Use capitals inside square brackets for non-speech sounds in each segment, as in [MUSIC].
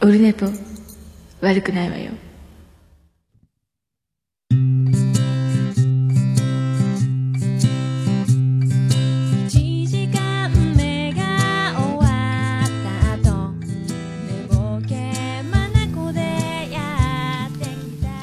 オルネポ悪くないわよ。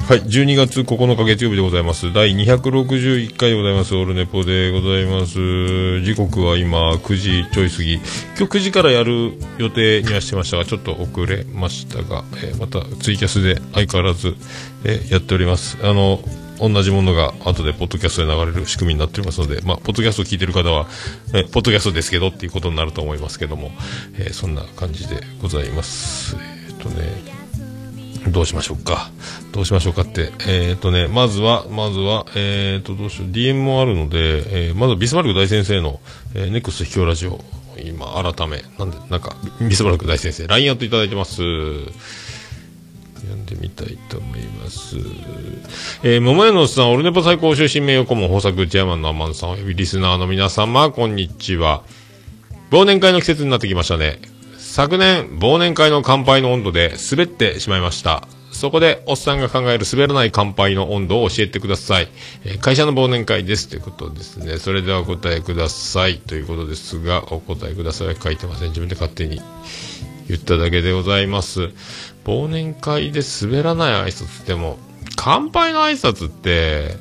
はい、12月9日月曜日でございます。第261回でございます。オールネポでございます。時刻は今9時ちょい過ぎ。今日9時からやる予定にはしてましたが、ちょっと遅れましたが、えーまたツイキャスで相変わらず、えーやっております。あの、同じものが後でポッドキャストで流れる仕組みになっておりますので、まあ、ポッドキャストを聞いてる方は、えポッドキャストですけどっていうことになると思いますけども、えーそんな感じでございます。えっ、とね、どうしましょうか。どうしましょうかって。えっ、とね、まずは、まずは、えっ、と、どうしよう。DM もあるので、えーまずビスマルク大先生の、えー、ネクスト秘境ラジオ、今、改め、なんで、なんか、ビスマルク大先生、LINE アットいただいてます。読んでみたいと思います。えー、桃屋のおっさん、オルネポ最高終身名誉顧問豊作チェアマンのアマンさん、リスナーの皆様、こんにちは。忘年会の季節になってきましたね。昨年、忘年会の乾杯の温度で滑ってしまいました。そこで、おっさんが考える滑らない乾杯の温度を教えてください。え会社の忘年会です。ということですね。それではお答えください。ということですが、お答えください書いてません。自分で勝手に言っただけでございます。忘年会で滑らない挨拶っても、乾杯の挨拶って、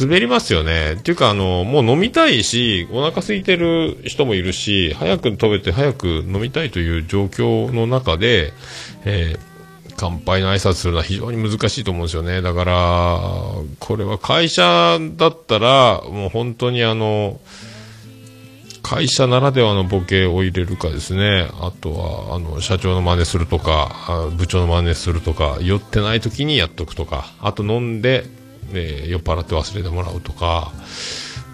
滑りますよね。っていうか、あの、もう飲みたいし、お腹空いてる人もいるし、早く食べて早く飲みたいという状況の中で、えー乾杯の挨拶するのは非常に難しいと思うんですよね。だから、これは会社だったら、もう本当にあの、会社ならではのボケを入れるかですね。あとは、あの、社長の真似するとか、部長の真似するとか、酔ってない時にやっとくとか、あと飲んで、えー酔っ払って忘れてもらうとか、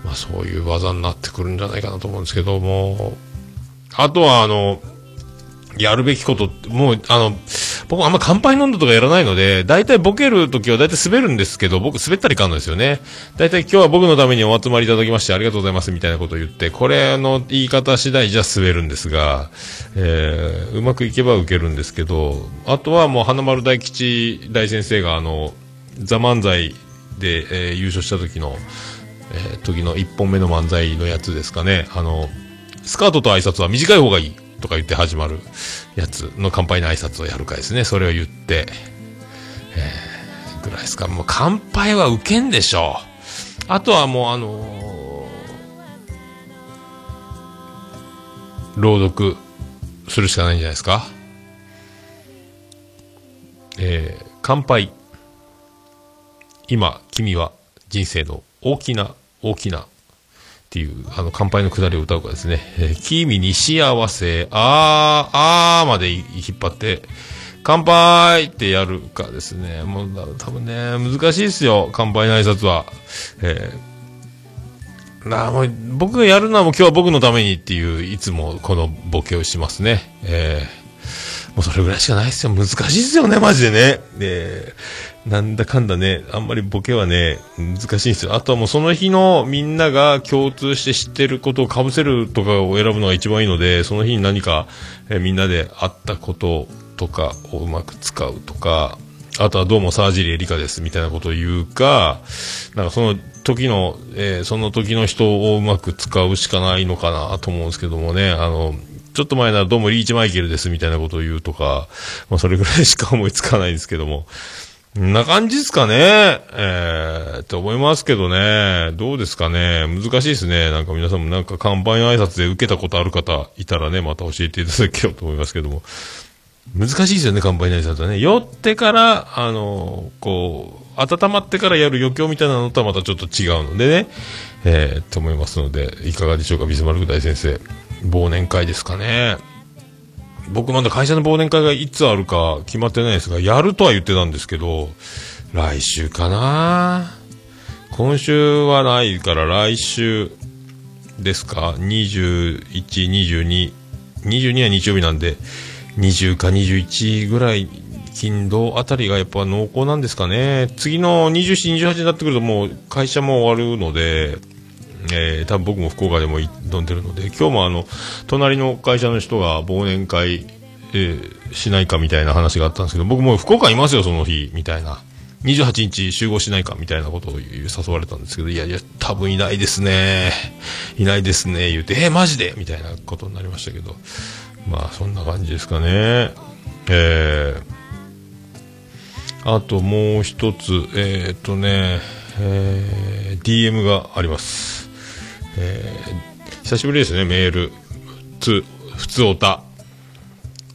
まあそういう技になってくるんじゃないかなと思うんですけども、あとはあの、やるべきことって、もう、あの、僕あんま乾杯飲んだとかやらないので、大体ボケるときは大体滑るんですけど、僕滑ったりかんのですよね。大体今日は僕のためにお集まりいただきましてありがとうございますみたいなことを言って、これの言い方次第じゃ滑るんですが、えーうまくいけば受けるんですけど、あとはもう花丸大吉大先生があの、ザ漫才で、えー優勝した時の、えー時の一本目の漫才のやつですかね。あの、スカートと挨拶は短い方がいいとか言って始まるやつの乾杯の挨拶をやるかですね。それを言って、えーぐらいですか。もう乾杯は受けんでしょう。あとはもうあのー朗読するしかないんじゃないですか。えー乾杯。今、君は人生の大きな、大きな、っていう、あの、乾杯のくだりを歌うかですね。えー君に幸せ、あー、あーまで引っ張って、乾杯ってやるかですね。もう、だ多分ね、難しいですよ。乾杯の挨拶は。えーなあ、もう、僕がやるのはもう今日は僕のためにっていう、いつもこのボケをしますね。えーもうそれぐらいしかないですよ。難しいですよね、マジでね。で、なんだかんだね、あんまりボケはね、難しいんですよ。あとはもうその日のみんなが共通して知ってることを被せるとかを選ぶのが一番いいので、その日に何か、えみんなで会ったこととかをうまく使うとか、あとはどうも沢尻エリカですみたいなことを言うか、なんかその時の、えーその時の人をうまく使うしかないのかなと思うんですけどもね、あの、ちょっと前ならどうもリーチマイケルですみたいなことを言うとか、まあそれぐらいしか思いつかないんですけども。んな感じですかねえー、って思いますけどね。どうですかね難しいですね。なんか皆さんもなんか乾杯の挨拶で受けたことある方いたらね、また教えていただければと思いますけども。難しいですよね、乾杯の挨拶はね。酔ってから、あの、こう、温まってからやる余興みたいなのとはまたちょっと違うのでね、えー、と思いますので、いかがでしょうか、ビスマルク大先生。忘年会ですかね。僕まだ会社の忘年会がいつあるか決まってないですが、やるとは言ってたんですけど、来週かな今週はないから来週ですか ?21、22、22は日曜日なんで、20か21ぐらい、金土あたりがやっぱ濃厚なんですかね。次の27、28になってくるともう会社も終わるので、えー、多分僕も福岡でも飲んでるので、今日もあの、隣の会社の人が忘年会、えーしないかみたいな話があったんですけど、僕も福岡いますよ、その日、みたいな。28日集合しないかみたいなことを誘われたんですけど、いやいや、多分いないですね。いないですね。言うて、えーマジで？みたいなことになりましたけど。まあ、そんな感じですかね。えー、あともう一つ、えー、っとね、えー DM があります。えー久しぶりですね、メール。つ、普通おた。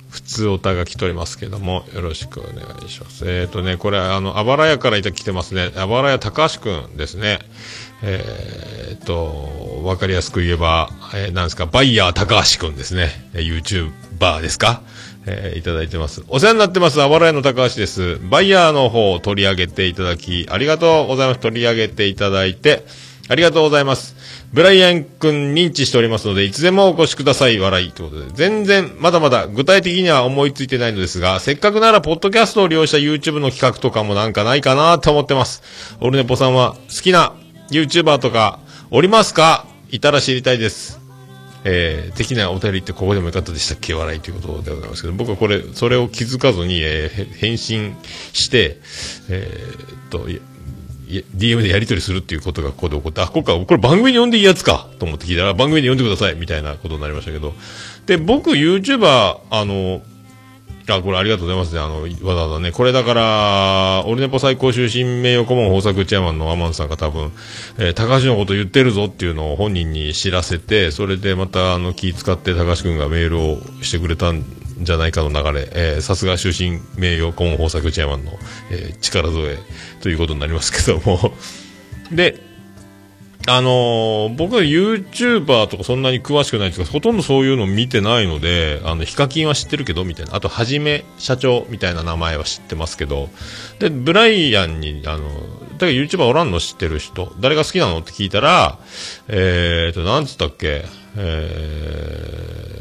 普通おたが来ておりますけども、よろしくお願いします。えっ、とね、これ、あの、あばらやからいた来てますね。あばらや高橋くんですね。えっ、と、わかりやすく言えば、えーなんですか、バイヤー高橋くんですね。え YouTuber ですか？えーいただいてます。お世話になってます、あばらやの高橋です。バイヤーの方を取り上げていただき、ありがとうございます。取り上げていただいて、ありがとうございます。ブライアン君認知しておりますので、いつでもお越しください、笑い。ということで、全然、まだまだ具体的には思いついてないのですが、せっかくなら、ポッドキャストを利用した YouTube の企画とかもなんかないかなと思ってます。オルネポさんは、好きな YouTuber とか、おりますか？いたら知りたいです。えー、的なお便りってここでもよかったでしたっけ？笑いということでございますけど、僕はこれ、それを気づかずに、えー返信して、えーっと、DM でやり取りするっていうことがここで起こって、あ、ここか、これ番組に呼んでいいやつかと思って聞いたら、番組に呼んでくださいみたいなことになりましたけど。で、僕、YouTuber、あの、あ、これありがとうございますね。あの、わざわざね。これだから、オルネポ最高終身名誉顧問豊作チェアマンのアマンさんが多分、えー高橋のこと言ってるぞっていうのを本人に知らせて、それでまた、あの、気使って高橋くんがメールをしてくれたんじゃないかの流れ、えーさすが終身名誉顧問豊作チェアマンの、えー力添えということになりますけども。[LAUGHS] で、あのー僕は YouTuber とかそんなに詳しくないですが、ほとんどそういうの見てないので、あの、ヒカキンは知ってるけど、みたいな。あと、はじめ社長みたいな名前は知ってますけど、で、ブライアンに、あの、だから YouTuber おらんの知ってる人、誰が好きなのって聞いたら、えーと、なんつったっけ、えー、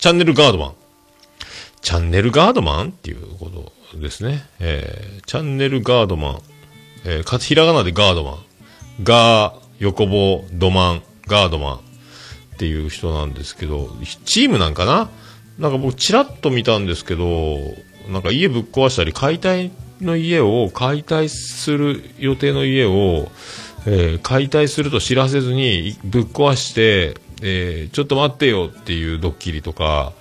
チャンネルガードマン。チャンネルガードマンっていうことですね。えー、チャンネルガードマン。えー、かつひらがなでガードマン。ガー、横棒、ドマン、ガードマンっていう人なんですけど、チームなんかな？なんか僕チラッと見たんですけど、なんか家ぶっ壊したり、解体の家を、解体する予定の家を、えー解体すると知らせずにぶっ壊して、えーちょっと待ってよっていうドッキリとか、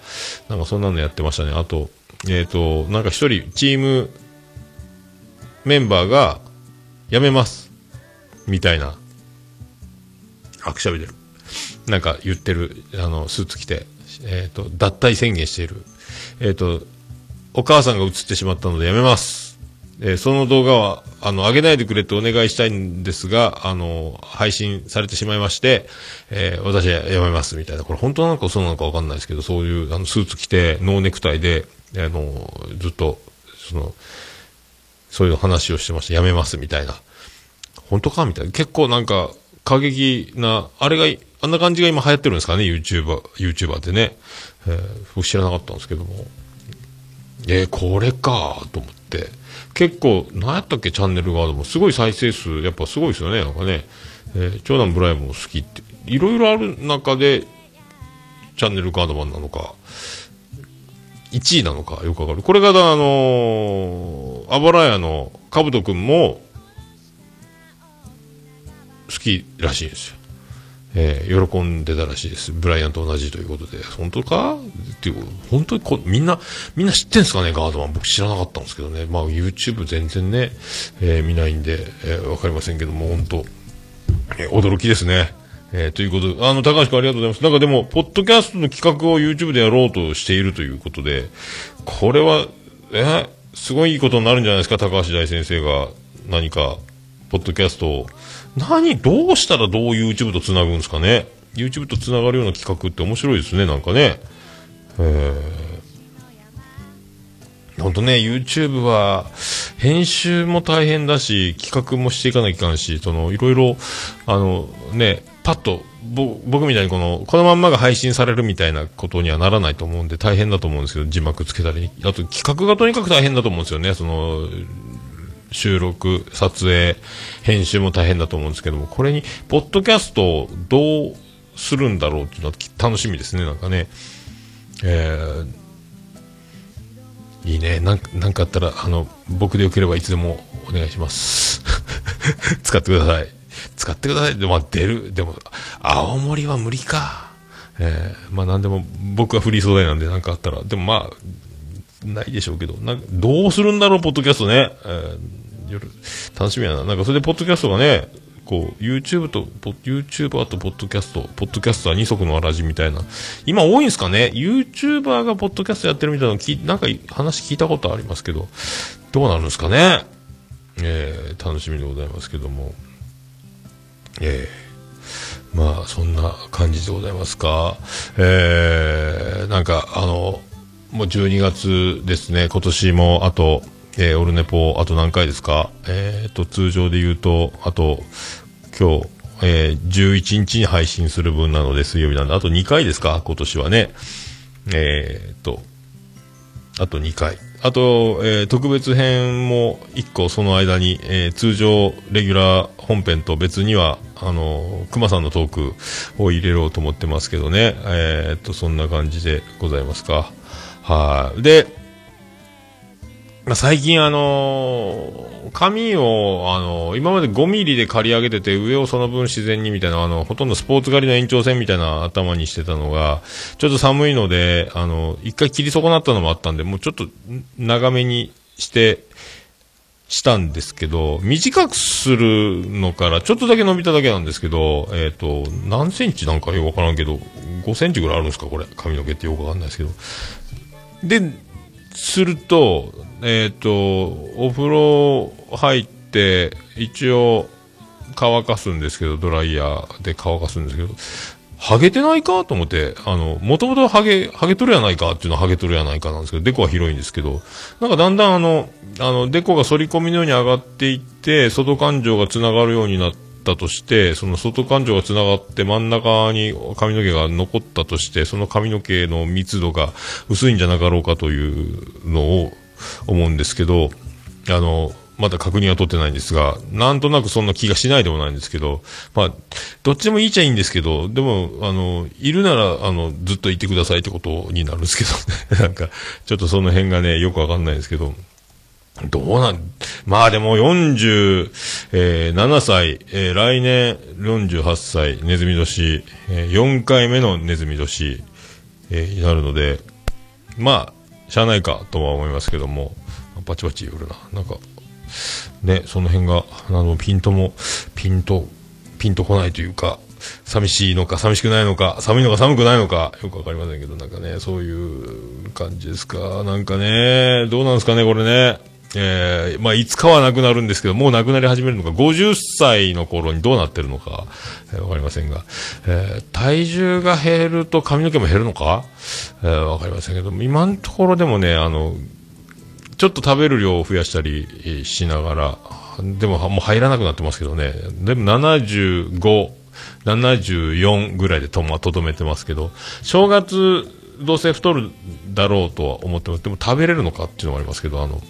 なんかそんなのやってましたね。あと、えっ、と、なんか一人、チームメンバーが辞めます。みたいな。あくしゃべてる。なんか言ってる、あの、スーツ着て、えっ、と、脱退宣言している。えっ、と、お母さんが映ってしまったのでやめます。えーその動画は、あの、上げないでくれってお願いしたいんですが、あの、配信されてしまいまして、えー私はやめます、みたいな。これ本当なのか嘘なのかわかんないですけど、そういう、あの、スーツ着て、ノーネクタイで、あの、ずっと、その、そういう話をしてました。やめます、みたいな。本当かみたいな。結構なんか、過激な、あれが、あんな感じが今流行ってるんですかね、YouTuber、YouTuber ってね。えー僕知らなかったんですけども。えーこれかと思って。結構、何やったっけ、チャンネルガードも。すごい再生数、やっぱすごいですよね、なんかね。えー長男ブライアンも好きって。いろいろある中で、チャンネルガードマンなのか、1位なのかよくわかる。これが、あのー、あばらやのかぶとくんも、好きらしいんですよ。えー喜んでたらしいです。ブライアンと同じということで。本当か？っていう、本当にこみんな、みんな知ってんすかね、ガードマン。僕知らなかったんですけどね。まあ YouTube 全然ね、えー見ないんで、えーわかりませんけども、本当えー驚きですね。えーということで、あの、高橋君ありがとうございます。なんかでも、ポッドキャストの企画を YouTube でやろうとしているということで、これは、えーすごいいいことになるんじゃないですか、高橋大先生が何か、ポッドキャストを。何どうしたらどう YouTube と繋ぐんですかね ?YouTube と繋がるような企画って面白いですね、なんかね。本当ね、YouTube は、編集も大変だし、企画もしていかなきゃいかんし、その、いろいろ、あの、ね、パッと、僕みたいにこの、このまんまが配信されるみたいなことにはならないと思うんで、大変だと思うんですけど、字幕つけたり。あと、企画がとにかく大変だと思うんですよね、その、収録、撮影、編集も大変だと思うんですけども、これに、ポッドキャストをどうするんだろうっていうのは楽しみですね、なんかね。えー、いいね。なんか、なんかあったら、あの、僕でよければいつでもお願いします。[LAUGHS] 使ってください。使ってください。で、まあ、出る。でも、青森は無理か。えー、まあ、なんでも、僕はフリー素材なんで、なんかあったら。でも、まあ、ないでしょうけど、なんか、どうするんだろう、ポッドキャストね。えー、楽しみやな。なんか、それで、ポッドキャストがね、こう、YouTube と、YouTuber とポッドキャスト、ポッドキャストは二足のわらじみたいな。今多いんすかね ?YouTuber がポッドキャストやってるみたいなの聞なんか話聞いたことありますけど、どうなるんですかね？えー、楽しみでございますけども。えー、まあ、そんな感じでございますか？えー、なんか、あの、もう12月ですね、今年もあと、えー、オルネポ、あと何回ですか？えっ、と、通常で言うと、あと、今日、えー、11日に配信する分なので、水曜日なんで、あと2回ですか？今年はね。えっ、と、あと2回。あと、えー特別編も1個その間に、えー通常レギュラー本編と別には、あのー、熊さんのトークを入れようと思ってますけどね。えーと、そんな感じでございますか？はい。で、ま、最近あのー紙を、あのー今まで5ミリで刈り上げてて、上をその分自然にみたいな、あの、ほとんどスポーツ狩りの延長線みたいな頭にしてたのが、ちょっと寒いので、あの、一回切り損なったのもあったんで、もうちょっと長めにして、したんですけど、短くするのから、ちょっとだけ伸びただけなんですけど、えっ、と、何センチなんかよくわからんけど、5センチぐらいあるんですかこれ。髪の毛ってよくわかんないですけど。で、すると、えっ、と、お風呂入って、一応乾かすんですけど、ドライヤーで乾かすんですけど、ハゲてないかと思って、あの、もともとハゲ、ハゲとるやないかっていうのはハゲとるやないかなんですけど、デコは広いんですけど、なんかだんだんあの、あの、デコが反り込みのように上がっていって、外感情が繋がるようになってたとして、その外感情が繋がって真ん中に髪の毛が残ったとして、その髪の毛の密度が薄いんじゃなかろうかというのを思うんですけど、あの、まだ確認は取ってないんですが、なんとなくそんな気がしないでもないんですけど、まあ、どっちでもいいちゃいいんですけど、でも、あの、いるなら、あの、ずっといてくださいってことになるんですけど。[LAUGHS] なんか、ちょっとその辺がね、よくわかんないですけど、どうなん、まあでも47歳、えー来年48歳、ネズミ年、えー4回目のネズミ年、えーになるので、まあ、しゃあないかとは思いますけども、バチバチ言うな。なんか、ね、その辺が、あの、ピントも、ピンと、ピンとこないというか、寂しいのか、寂しくないのか、寒いのか寒くないのか、よくわかりませんけど、なんかね、そういう感じですか。なんかね、どうなんですかね、これね。えーまあ、いつかはなくなるんですけど、もうなくなり始めるのか、50歳の頃にどうなってるのか、えーわかりませんが、えー体重が減ると髪の毛も減るのか、えーわかりませんけど、今のところでもね、あの、ちょっと食べる量を増やしたりしながら、でももう入らなくなってますけどね、でも75、74ぐらいでとまとどめてますけど、正月、どうせ太るだろうとは思ってます。でも食べれるのかっていうのもありますけど、あの、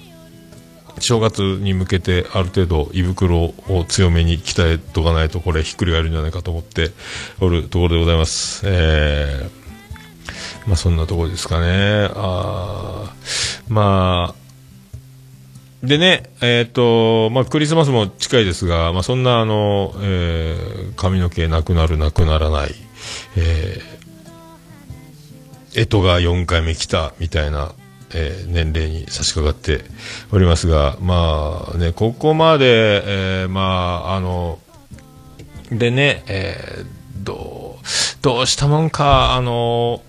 正月に向けてある程度胃袋を強めに鍛えとかないとこれひっくり返るんじゃないかと思っておるところでございます。えー、まあそんなところですかね。あーまあ、でね、えっ、と、まあ、クリスマスも近いですが、まあ、そんな、あの、えー髪の毛なくなる、なくならない、えー、えとが4回目来た、みたいな、えー年齢に差し掛かっておりますが、まあね、ここまで、えーまあ、あの、でね、えーどう、どうしたもんか、あの、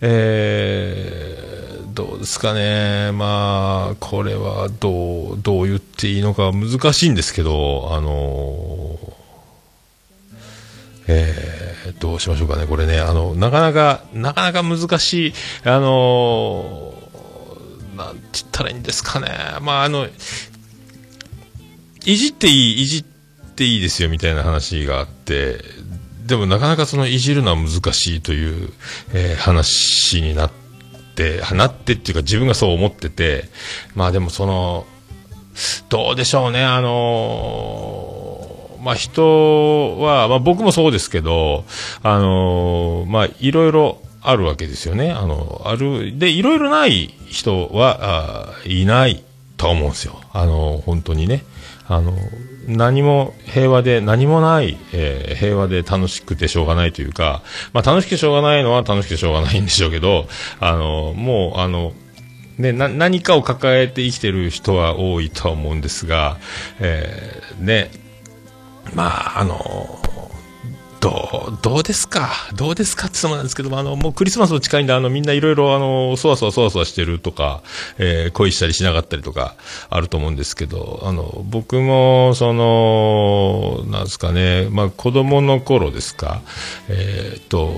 えーどうですかね、まあ、これはどう、どう言っていいのか難しいんですけど、あの、えーどうしましょうかね、これね、あの、なかなか、なかなか難しい、あの、なんて言ったらいいんですかね、まあ、あの、いじっていい、いじっていいですよみたいな話があって、でもなかなかそのいじるのは難しいという、えー話になって、なってっていうか自分がそう思ってて、まあでもその、どうでしょうね、あのーまあ人は、まあ僕もそうですけど、あのーまあいろいろあるわけですよね。あの、ある、で、いろいろない人は、あいないと思うんですよ。あの、本当にね。あの、何も平和で、何もない、えー平和で楽しくてしょうがないというか、まあ楽しくてしょうがないのは楽しくてしょうがないんでしょうけど、あの、もう、あの、ね、な、何かを抱えて生きてる人は多いとは思うんですが、えーね、まあ、あの、どう、どうですか？どうですか？って言ってもなんですけども、あの、もうクリスマスの近いんで、あの、みんないろいろ、あの、そわそわそわそわしてるとか、えー恋したりしなかったりとか、あると思うんですけど、あの、僕も、その、なんですかね、まあ、子供の頃ですか、えーっと、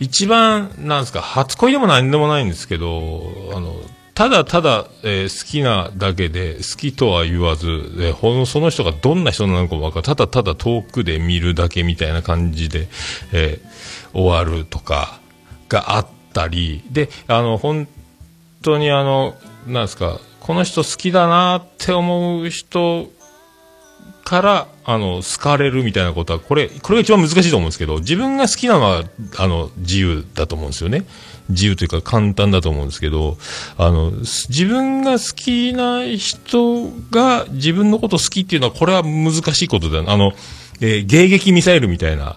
一番、なんですか、初恋でも何でもないんですけど、あの、ただただ、えー好きなだけで、好きとは言わず、でほんその人がどんな人なのかもわかる。ただただ遠くで見るだけみたいな感じで、えー終わるとか、があったり、で、あの、本当にあの、なんですか、この人好きだなって思う人から、あの、好かれるみたいなことは、これ、これが一番難しいと思うんですけど、自分が好きなのは、あの、自由だと思うんですよね。自由というか簡単だと思うんですけど、あの、自分が好きな人が自分のこと好きっていうのは、これは難しいことだよ。あの、えー迎撃ミサイルみたいな、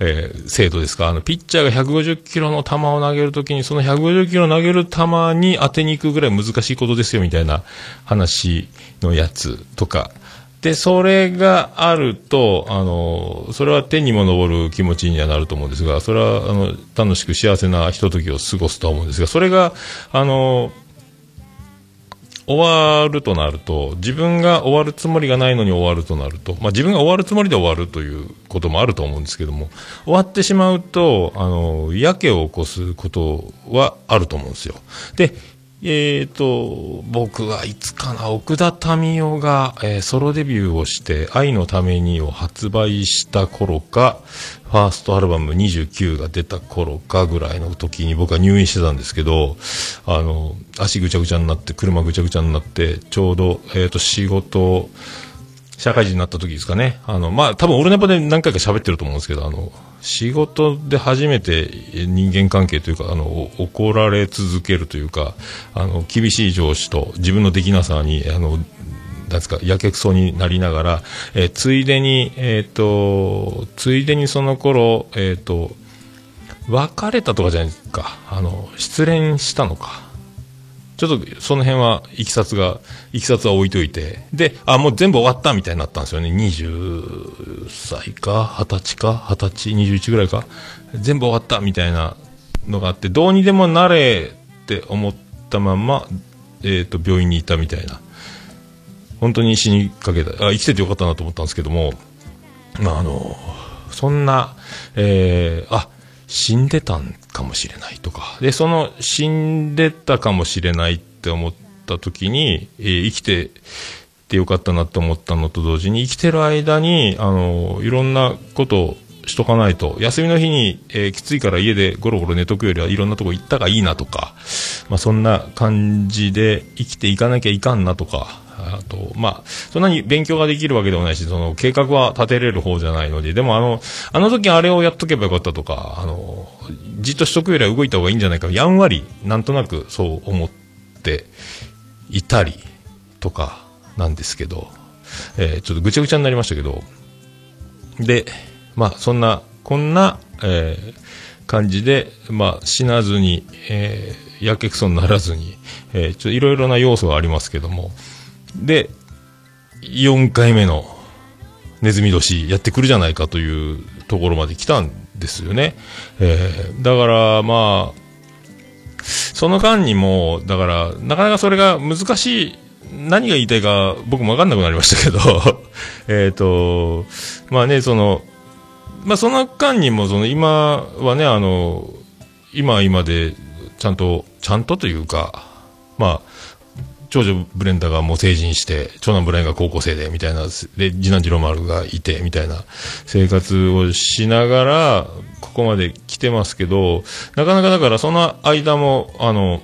えー精度ですか。あの、ピッチャーが150キロの球を投げるときに、その150キロ投げる球に当てに行くぐらい難しいことですよ、みたいな話のやつとか。で、それがあると、あの、それは天にも昇る気持ちにはなると思うんですが、それは、あの、楽しく幸せなひとときを過ごすと思うんですが、それが、あの、終わるとなると、自分が終わるつもりがないのに終わるとなると、まあ自分が終わるつもりで終わるということもあると思うんですけども、終わってしまうと、あの、やけを起こすことはあると思うんですよ。で、えーと、僕はいつかな、奥田民生が、えーソロデビューをして、愛のためにを発売した頃か、ファーストアルバム29が出た頃かぐらいの時に僕は入院してたんですけど、あの、足ぐちゃぐちゃになって、車ぐちゃぐちゃになって、ちょうど、えーと、仕事、社会人になった時ですかね。あの、まあ、多分オルネポで何回か喋ってると思うんですけど、あの、仕事で初めて人間関係というか、あの、怒られ続けるというか、あの、厳しい上司と自分のできなさに、あの、なんですか、やけくそになりながら、えーついでに、えっ、と、ついでにその頃、えっ、と、別れたとかじゃないですか。あの、失恋したのか。ちょっとその辺は、いきさつが、いきさつは置いといて、で、あ、もう全部終わったみたいになったんですよね。20歳か、20歳か、20歳、21ぐらいか？全部終わったみたいなのがあって、どうにでもなれって思ったまま、えっ、と、病院にいたみたいな。本当に死にかけた。あ、生きててよかったなと思ったんですけども、まあ、あの、そんな、えー、あ、死んでたんかもしれないとか。で、その死んでたかもしれないって思った時に、えー生きててよかったなって思ったのと同時に、生きてる間に、あの、いろんなことをしとかないと、休みの日に、えーきついから家でゴロゴロ寝とくよりはいろんなとこ行ったがいいなとか、まあそんな感じで生きていかなきゃいかんなとか、あと、まあ、そんなに勉強ができるわけでもないし、その計画は立てれる方じゃないので、でもあの、あの時あれをやっとけばよかったとか、あの、じっとしとくよりは動いた方がいいんじゃないか、やんわり、なんとなくそう思っていたりとかなんですけど、えーちょっとぐちゃぐちゃになりましたけど、で、まあ、そんな、こんな、えー感じで、まあ、死なずに、えーやけくそにならずに、えーちょっといろいろな要素がありますけども、で、4回目のネズミ年やってくるじゃないかというところまで来たんですよね。えーだから、まあ、その間にも、だから、なかなかそれが難しい、何が言いたいか僕もわかんなくなりましたけど、[LAUGHS] えっと、まあね、その、まあその間にも、その今はね、あの、今は今で、ちゃんと、ちゃんとというか、まあ、長女ブレンダがもう成人して、長男ブラインが高校生で、みたいな、で、次男次郎丸がいて、みたいな生活をしながら、ここまで来てますけど、なかなかだからその間も、あの、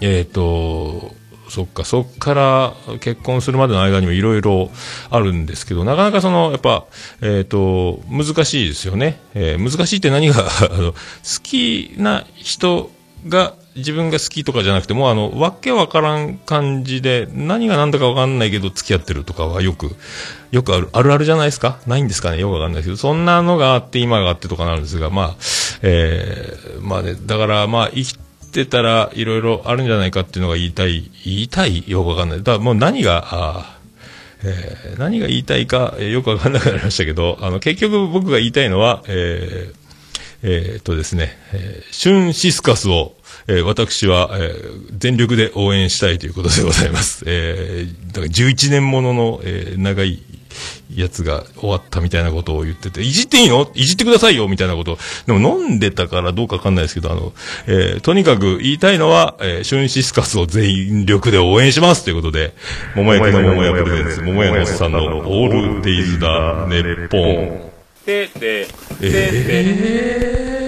えっ、と、そっか、そっから結婚するまでの間にもいろいろあるんですけど、なかなかその、やっぱ、えっ、と、難しいですよね。えー難しいって何が、[LAUGHS] あの、好きな人が、自分が好きとかじゃなくて、もうあの、わけわからん感じで、何が何だかわかんないけど付き合ってるとかはよく、よくある、あるあるじゃないですか？ないんですかね？よくわかんないですけど、そんなのがあって、今があってとかなんですが、まあ、えーまあね、だからまあ、生きてたらいろいろあるんじゃないかっていうのが言いたい、言いたい？よくわかんない。だもう何が、あえー何が言いたいか、えーよくわかんなくなりましたけど、あの、結局僕が言いたいのは、えーえーっとですね、えーシュンシスカスを、えー私は、えー全力で応援したいということでございます。えーだから11年ものの、えー長いやつが終わったみたいなことを言ってて、いじっていいの？いじってくださいよみたいなこと。でも飲んでたからどうかわかんないですけど、あの、えーとにかく言いたいのは、えーシュンシスカスを全力で応援しますということで、桃焼きの桃屋プレゼンツ、桃屋のおっさんのオールデイズだ、ネッポン。ててててて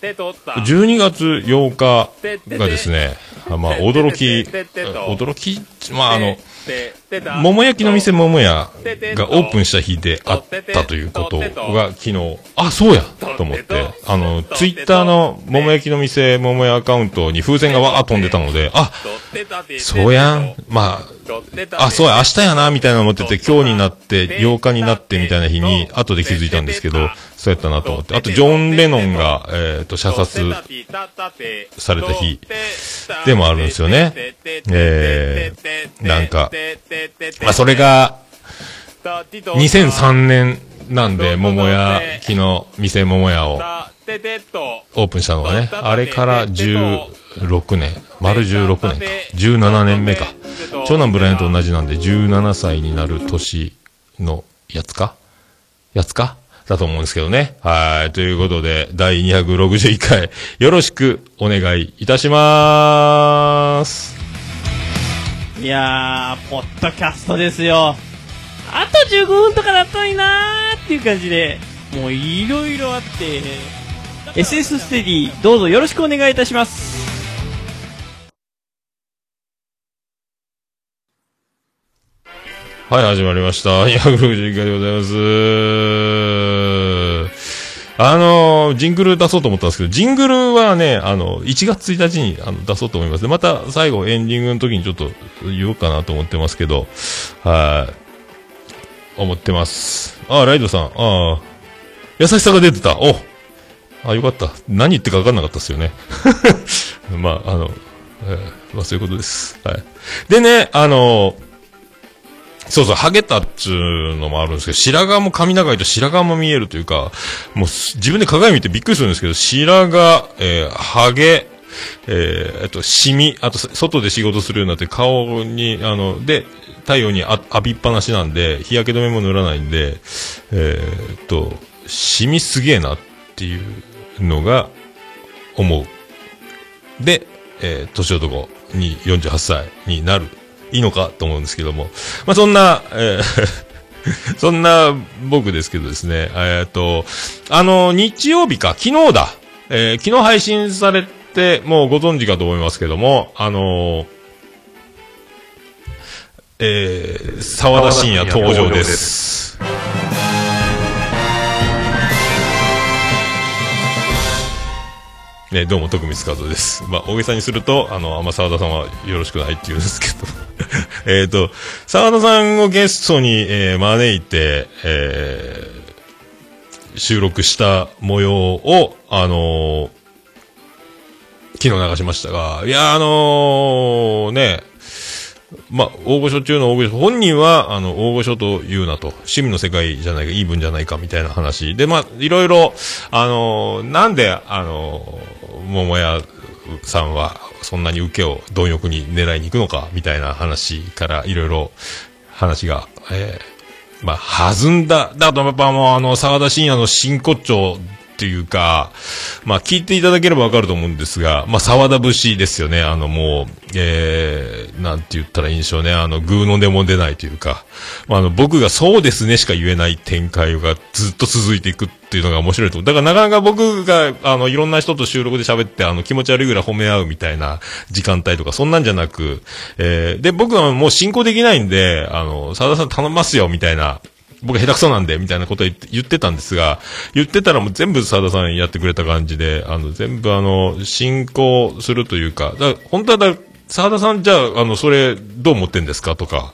12月8日がですね、まあ、驚き、驚き、まあ、あの、桃焼きの店桃屋がオープンした日であったと。いうことが昨日、あ、そうやと思って、あの、ツイッターの桃焼きの店桃屋アカウントに風船がわーっと。飛んでたので、あ、そうやん。まあ、あ、そうや、明日やな、みたいなの思ってて、今日になって、8日になってみたいな日に、後で気づいたんですけど、そうやったなと思って。あと、ジョン・レノンが、えっ、と、射殺された日でもあるんですよね。えー、なんか、まあ、それが、2003年なんで、桃屋、昨日、店桃屋をオープンしたのがね、あれから16年、丸16年か、17年目か。長男ブライアンと同じなんで、17歳になる年のやつか？やつか？だと思うんですけどね。はい。ということで、第261回、よろしくお願いいたしまーす。いやー、ポッドキャストですよ。あと15分とかだったのになーっていう感じで、もういろいろあって、SS ステディ、どうぞよろしくお願いいたします。はい、始まりました。[LAUGHS] 261回でございます。あのジングル出そうと思ったんですけど、ジングルはね、あの、1月1日にあの出そうと思います。で、また最後エンディングの時にちょっと言おうかなと思ってますけど、はい、思ってます。あ、ライドさん、ああ、優しさが出てた。おあ、よかった。何言ってか分かんなかったですよね。[LAUGHS] まあ、あの、えーまあそういうことです。はい。でね、あのそうそう、ハゲたっつうのもあるんですけど、白髪も髪長いと白髪も見えるというか、もう自分で鏡見てびっくりするんですけど、白髪、えー、ハゲ、えー、あと、シミ、あと、外で仕事するようになって顔に、あの、で、太陽にあ浴びっぱなしなんで、日焼け止めも塗らないんで、えー、っと、シミすげえなっていうのが、思う。で、えー、年男に48歳になる。いいのかと思うんですけども。まあ、そんな、えー [LAUGHS] そんな僕ですけどですね、えっと、あの、日曜日か、昨日だ。えー昨日配信されて、もうご存知かと思いますけども、あのえー、沢田信也登場です。ね、どうも、徳光和夫です。まあ、大げさにすると、あの、あんま沢田さんはよろしくないって言うんですけど。[LAUGHS] えっと、沢田さんをゲストに、えー招いて、えー収録した模様を、あのー昨日流しましたが、いや、あのーね、まあ、大御所中の大御所、本人は、あの、大御所と言うなと、趣味の世界じゃないか、いい分じゃないか、みたいな話。で、まあ、いろいろ、あの、なんで、あの、桃屋さんは、そんなに受けを貪欲に狙いに行くのか、みたいな話からいろいろ話が、えーまあ、弾んだ。だとやっぱもうあの、沢田信也の真骨頂っていうか、まあ、聞いていただければわかると思うんですが、まあ、沢田節ですよね。あの、もう、えー、なんて言ったらいいんでしょうね。あの、グーの音も出ないというか、まあ、あの、僕がそうですねしか言えない展開がずっと続いていくっていうのが面白いと思う。だからなかなか僕が、あの、いろんな人と収録で喋って、あの、気持ち悪いぐらい褒め合うみたいな時間帯とか、そんなんじゃなく、えー、で、僕はもう進行できないんで、あの、沢田さん頼みますよ、みたいな、僕下手くそなんで、みたいなこと言って言ってたんですが、言ってたらもう全部沢田さんやってくれた感じで、あの、全部あの、進行するというか、だ本当はだ、沢田さんじゃあ、あの、それ、どう思ってんですかとか、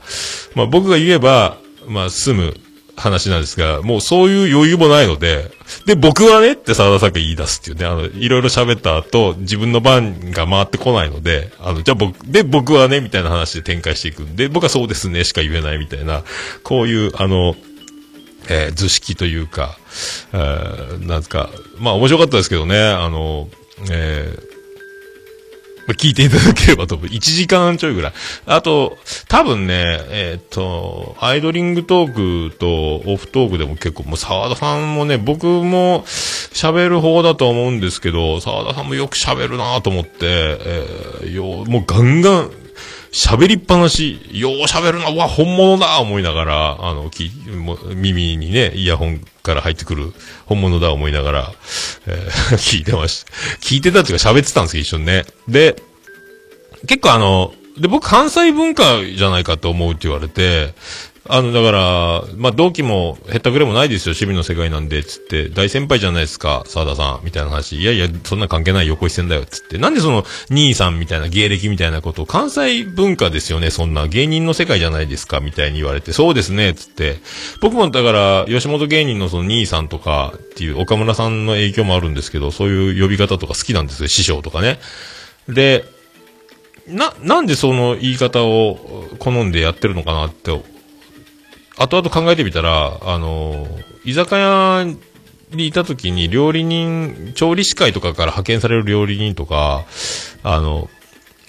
まあ僕が言えば、まあ済む話なんですが、もうそういう余裕もないので、で、僕はねって沢田さんが言い出すっていうね、あの、いろいろ喋った後、自分の番が回ってこないので、あの、じゃあ僕、で、僕はね、みたいな話で展開していくんで、僕はそうですね、しか言えないみたいな、こういう、あの、えー図式というか、えーなんすか、まあ面白かったですけどね、あの、えーま聞いていただければと思う。1時間ちょいぐらい。あと、多分ね、えーっと、アイドリングトークとオフトークでも結構、もう沢田さんもね、僕も喋る方だと思うんですけど、沢田さんもよく喋るなと思って、えーよもうガンガン、喋りっぱなし、よう喋るな、うわ、本物だ思いながら、あの、きも耳にね、イヤホンから入ってくる本物だ思いながら、えー [LAUGHS] 聞いてました。聞いてたっていうか喋ってたんですけど、一緒にね。で、結構あの、で、僕関西文化じゃないかと思うって言われて、あの、だから、まあ、同期も、へったくれもないですよ、趣味の世界なんで、つって、大先輩じゃないですか、沢田さん、みたいな話。いやいや、そんな関係ない横一線だよ、つって。なんでその、兄さんみたいな芸歴みたいなことを、関西文化ですよね、そんな、芸人の世界じゃないですか、みたいに言われて、そうですね、つって。僕もだから、吉本芸人のその兄さんとかっていう、岡村さんの影響もあるんですけど、そういう呼び方とか好きなんですよ、師匠とかね。で、な、なんでその言い方を好んでやってるのかなって、後々考えてみたら、あの、居酒屋にいた時に料理人、調理師会とかから派遣される料理人とか、あの、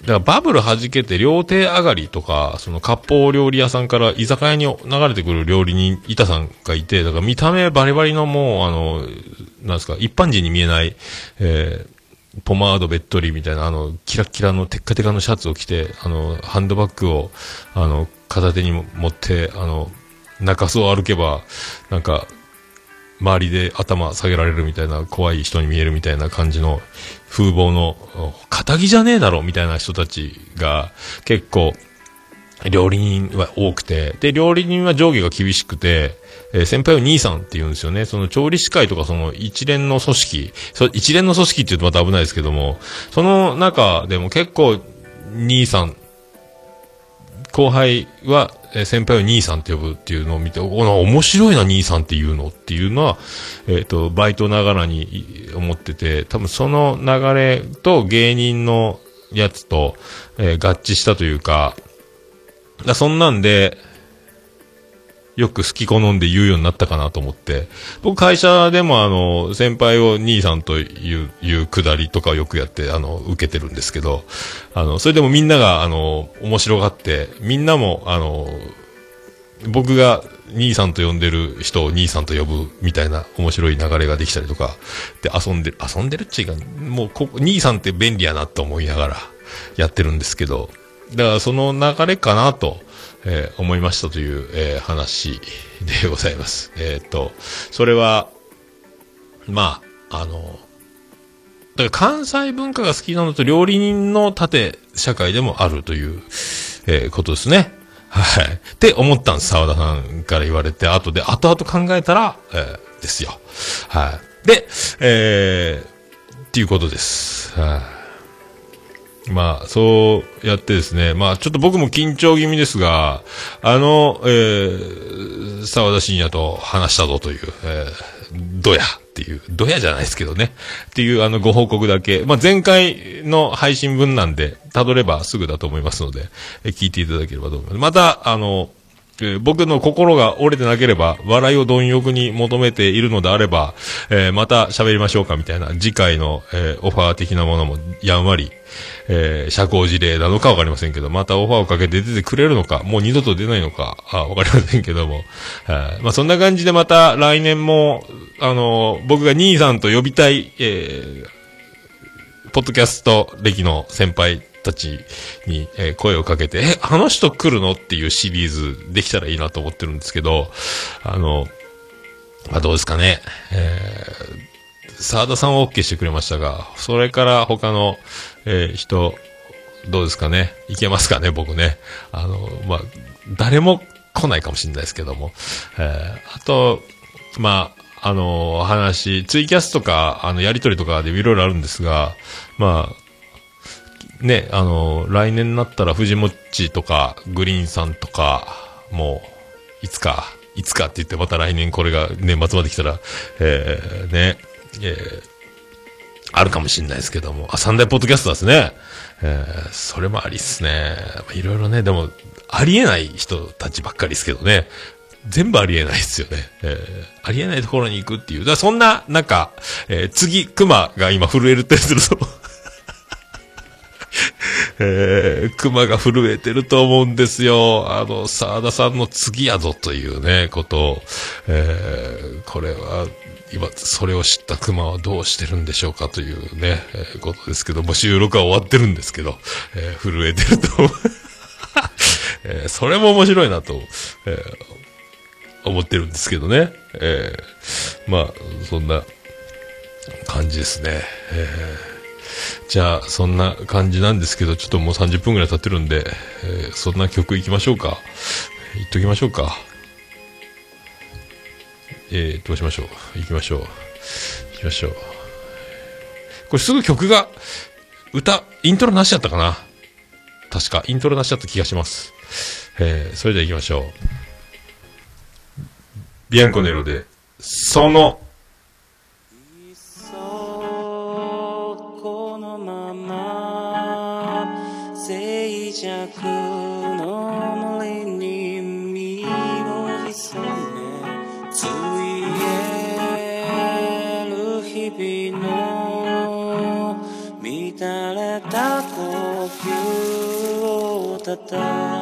だからバブル弾けて料亭上がりとか、その割烹料理屋さんから居酒屋に流れてくる料理人、板さんがいて、だから見た目バリバリのもう、あの、なんですか、一般人に見えない、えーポマードべっとりみたいな、あの、キラキラのテッカテカのシャツを着て、あの、ハンドバッグを、あの、片手に持って、あの、中洲を歩けば、なんか、周りで頭下げられるみたいな、怖い人に見えるみたいな感じの風貌の、仇じゃねえだろみたいな人たちが、結構、料理人は多くて、で、料理人は上下が厳しくて、えー先輩を兄さんって言うんですよね。その調理師会とかその一連の組織、一連の組織って言うとまた危ないですけども、その中でも結構、兄さん、後輩は、え先輩を兄さんって呼ぶっていうのを見て、おな面白いな、兄さんって言うのっていうのは、えっ、と、バイトながらに思ってて、多分その流れと芸人のやつと、えー合致したというか、だそんなんで、よく好き好んで言うようになったかなと思って、僕会社でもあの、先輩を兄さんという、いうくだりとかをよくやって、あの、受けてるんですけど、あの、それでもみんなが、あの、面白がって、みんなも、あの、僕が兄さんと呼んでる人を兄さんと呼ぶみたいな面白い流れができたりとか、で、遊んでる、遊んでるっちゅうか、もうここ、兄さんって便利やなと思いながらやってるんですけど、だからその流れかなと、えー思いましたという、えー話でございます。[LAUGHS] えーっと、それは、まあ、あの、だから関西文化が好きなのと料理人の縦社会でもあるという、えーことですね。はい。って思ったんです、沢田さんから言われて、後で、後々考えたら、えーですよ。はい。で、えー、っていうことです。はい。まあ、そうやってですね、まあ、ちょっと僕も緊張気味ですが、あの、えー、沢田信也と話したぞという、えー、どやっていう、どやじゃないですけどね、っていうあのご報告だけ、まあ、前回の配信分なんで、たどればすぐだと思いますので、えー聞いていただければと思います。また、あの、えー僕の心が折れてなければ、笑いを貪欲に求めているのであれば、えーまた喋りましょうかみたいな、次回の、えーオファー的なものもやんわり、え社交辞令なのかわかりませんけど、またオファーをかけて出てくれるのか、もう二度と出ないのか、あわかりませんけども、はいまあそんな感じでまた来年も、あの僕が兄さんと呼びたい、えーポッドキャスト歴の先輩たちに、え声をかけて、え、あの人来るの？っていうシリーズできたらいいなと思ってるんですけど、あの、まあ、どうですかね。えー、沢田さんは OK してくれましたが、それから他の、えー人、どうですかね。いけますかね、僕ね。あの、まあ、誰も来ないかもしれないですけども。えーあと、まあ、あの、話、ツイキャスとか、あの、やりとりとかでいろいろあるんですが、まあ、ね、あの、来年になったら藤もっちとか、グリーンさんとか、もう、いつか、いつかって言ってまた来年これが年末まで来たら、えー、ね、えー、あるかもしれないですけども、あ、三大ポッドキャストですね。えー、それもありっすね。いろいろね、でも、ありえない人たちばっかりですけどね。全部ありえないですよね。えー、ありえないところに行くっていう。だからそんな、なんか、えー、次、熊が今震えるってすると、[LAUGHS] えー、熊が震えてると思うんですよ。あの、沢田さんの次やぞというね、ことを、えー、これは、今、それを知った熊はどうしてるんでしょうかというね、えーことですけども、収録は終わってるんですけど、えー震えてると思う、[LAUGHS] えーそれも面白いなと、えー思ってるんですけどね。えーまあ、そんな感じですね。えーじゃあ、そんな感じなんですけど、ちょっともう30分くらい経ってるんで、えーそんな曲行きましょうか。行っときましょうか。えー、どうしましょう？行きましょう。行きましょう。これすぐ曲が、歌、イントロなしだったかな？確か、イントロなしだった気がします。えー、それでは行きましょう。ビアンコネロで、その、をた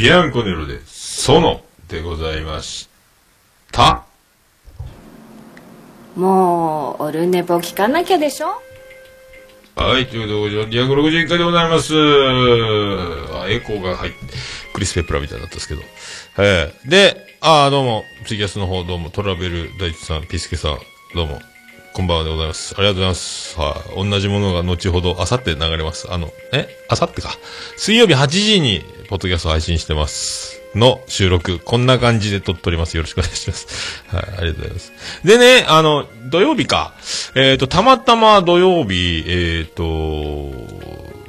ビアンコネロで、ソノでございました。もうオルネポ聞かなきゃでしょ？はい、ということで、261回でございます。あ、エコーが入って、クリス・ペプラみたいになったんですけど。ええで、あーどうも、ツイキャスの方どうも、トラベル大地さん、ピスケさん、どうも、こんばんはでございます。ありがとうございます。はい、同じものが後ほど、あさって流れます。あの、え？あさってか。水曜日8時に、ポッドキャスト配信してます。の収録、こんな感じで撮っております。よろしくお願いします。はい、ありがとうございます。でね、あの、土曜日か。えっ、と、たまたま土曜日、えっ、と、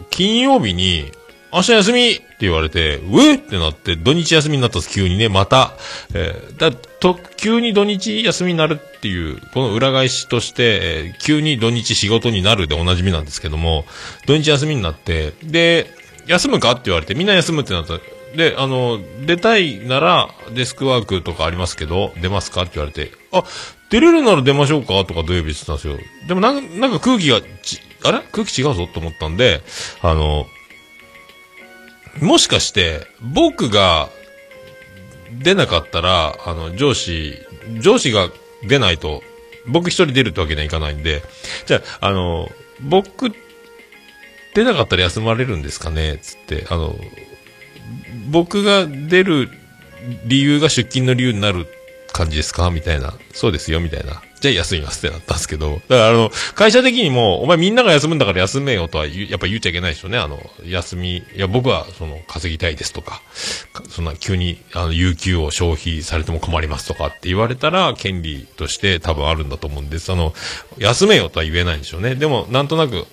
金曜日に、明日休みって言われて、うえってなって、土日休みになったんです、急にね、また。えーだ、と、急に土日休みになるっていう、この裏返しとして、えー急に土日仕事になるでおなじみなんですけども、土日休みになって、で、休むかって言われて、みんな休むってなった。で、あの、出たいなら、デスクワークとかありますけど、出ますかって言われて、あ、出れるなら出ましょうかとか土曜日言ってたんですよ。でもなんなんか空気がち、あれ？空気違うぞと思ったんで、あの、もしかして、僕が出なかったら、あの、上司、上司が出ないと、僕一人出るってわけにはいかないんで、じゃあ、あの、僕、出なかったら休まれるんですかねつって、あの、僕が出る理由が出勤の理由になる感じですか？みたいな。そうですよ、みたいな。じゃあ休みますってなったんですけど。だからあの、会社的にも、お前みんなが休むんだから休めよとはやっぱ言っちゃいけないですよね。あの、休み、いや僕はその稼ぎたいですとか、そんな急にあの、有給を消費されても困りますとかって言われたら、権利として多分あるんだと思うんです。あの、休めよとは言えないんでしょうね。でも、なんとなく、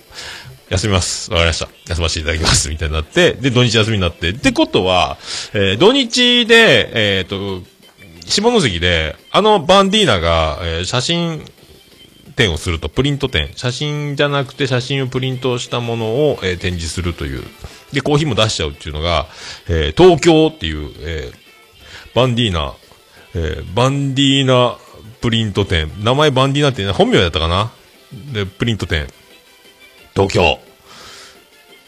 休みます。わかりました。休ませていただきます。みたいになって、で、土日休みになって。ってことは、えー土日で、えっ、と、下関で、あのバンディーナが、えー写真展をすると、プリント展。写真じゃなくて写真をプリントしたものを、えー展示するという。で、コーヒーも出しちゃうっていうのが、えー東京っていう、えーバンディーナ、えーバンディーナプリント展。名前バンディーナって、本名だったかな？で、プリント展。東京。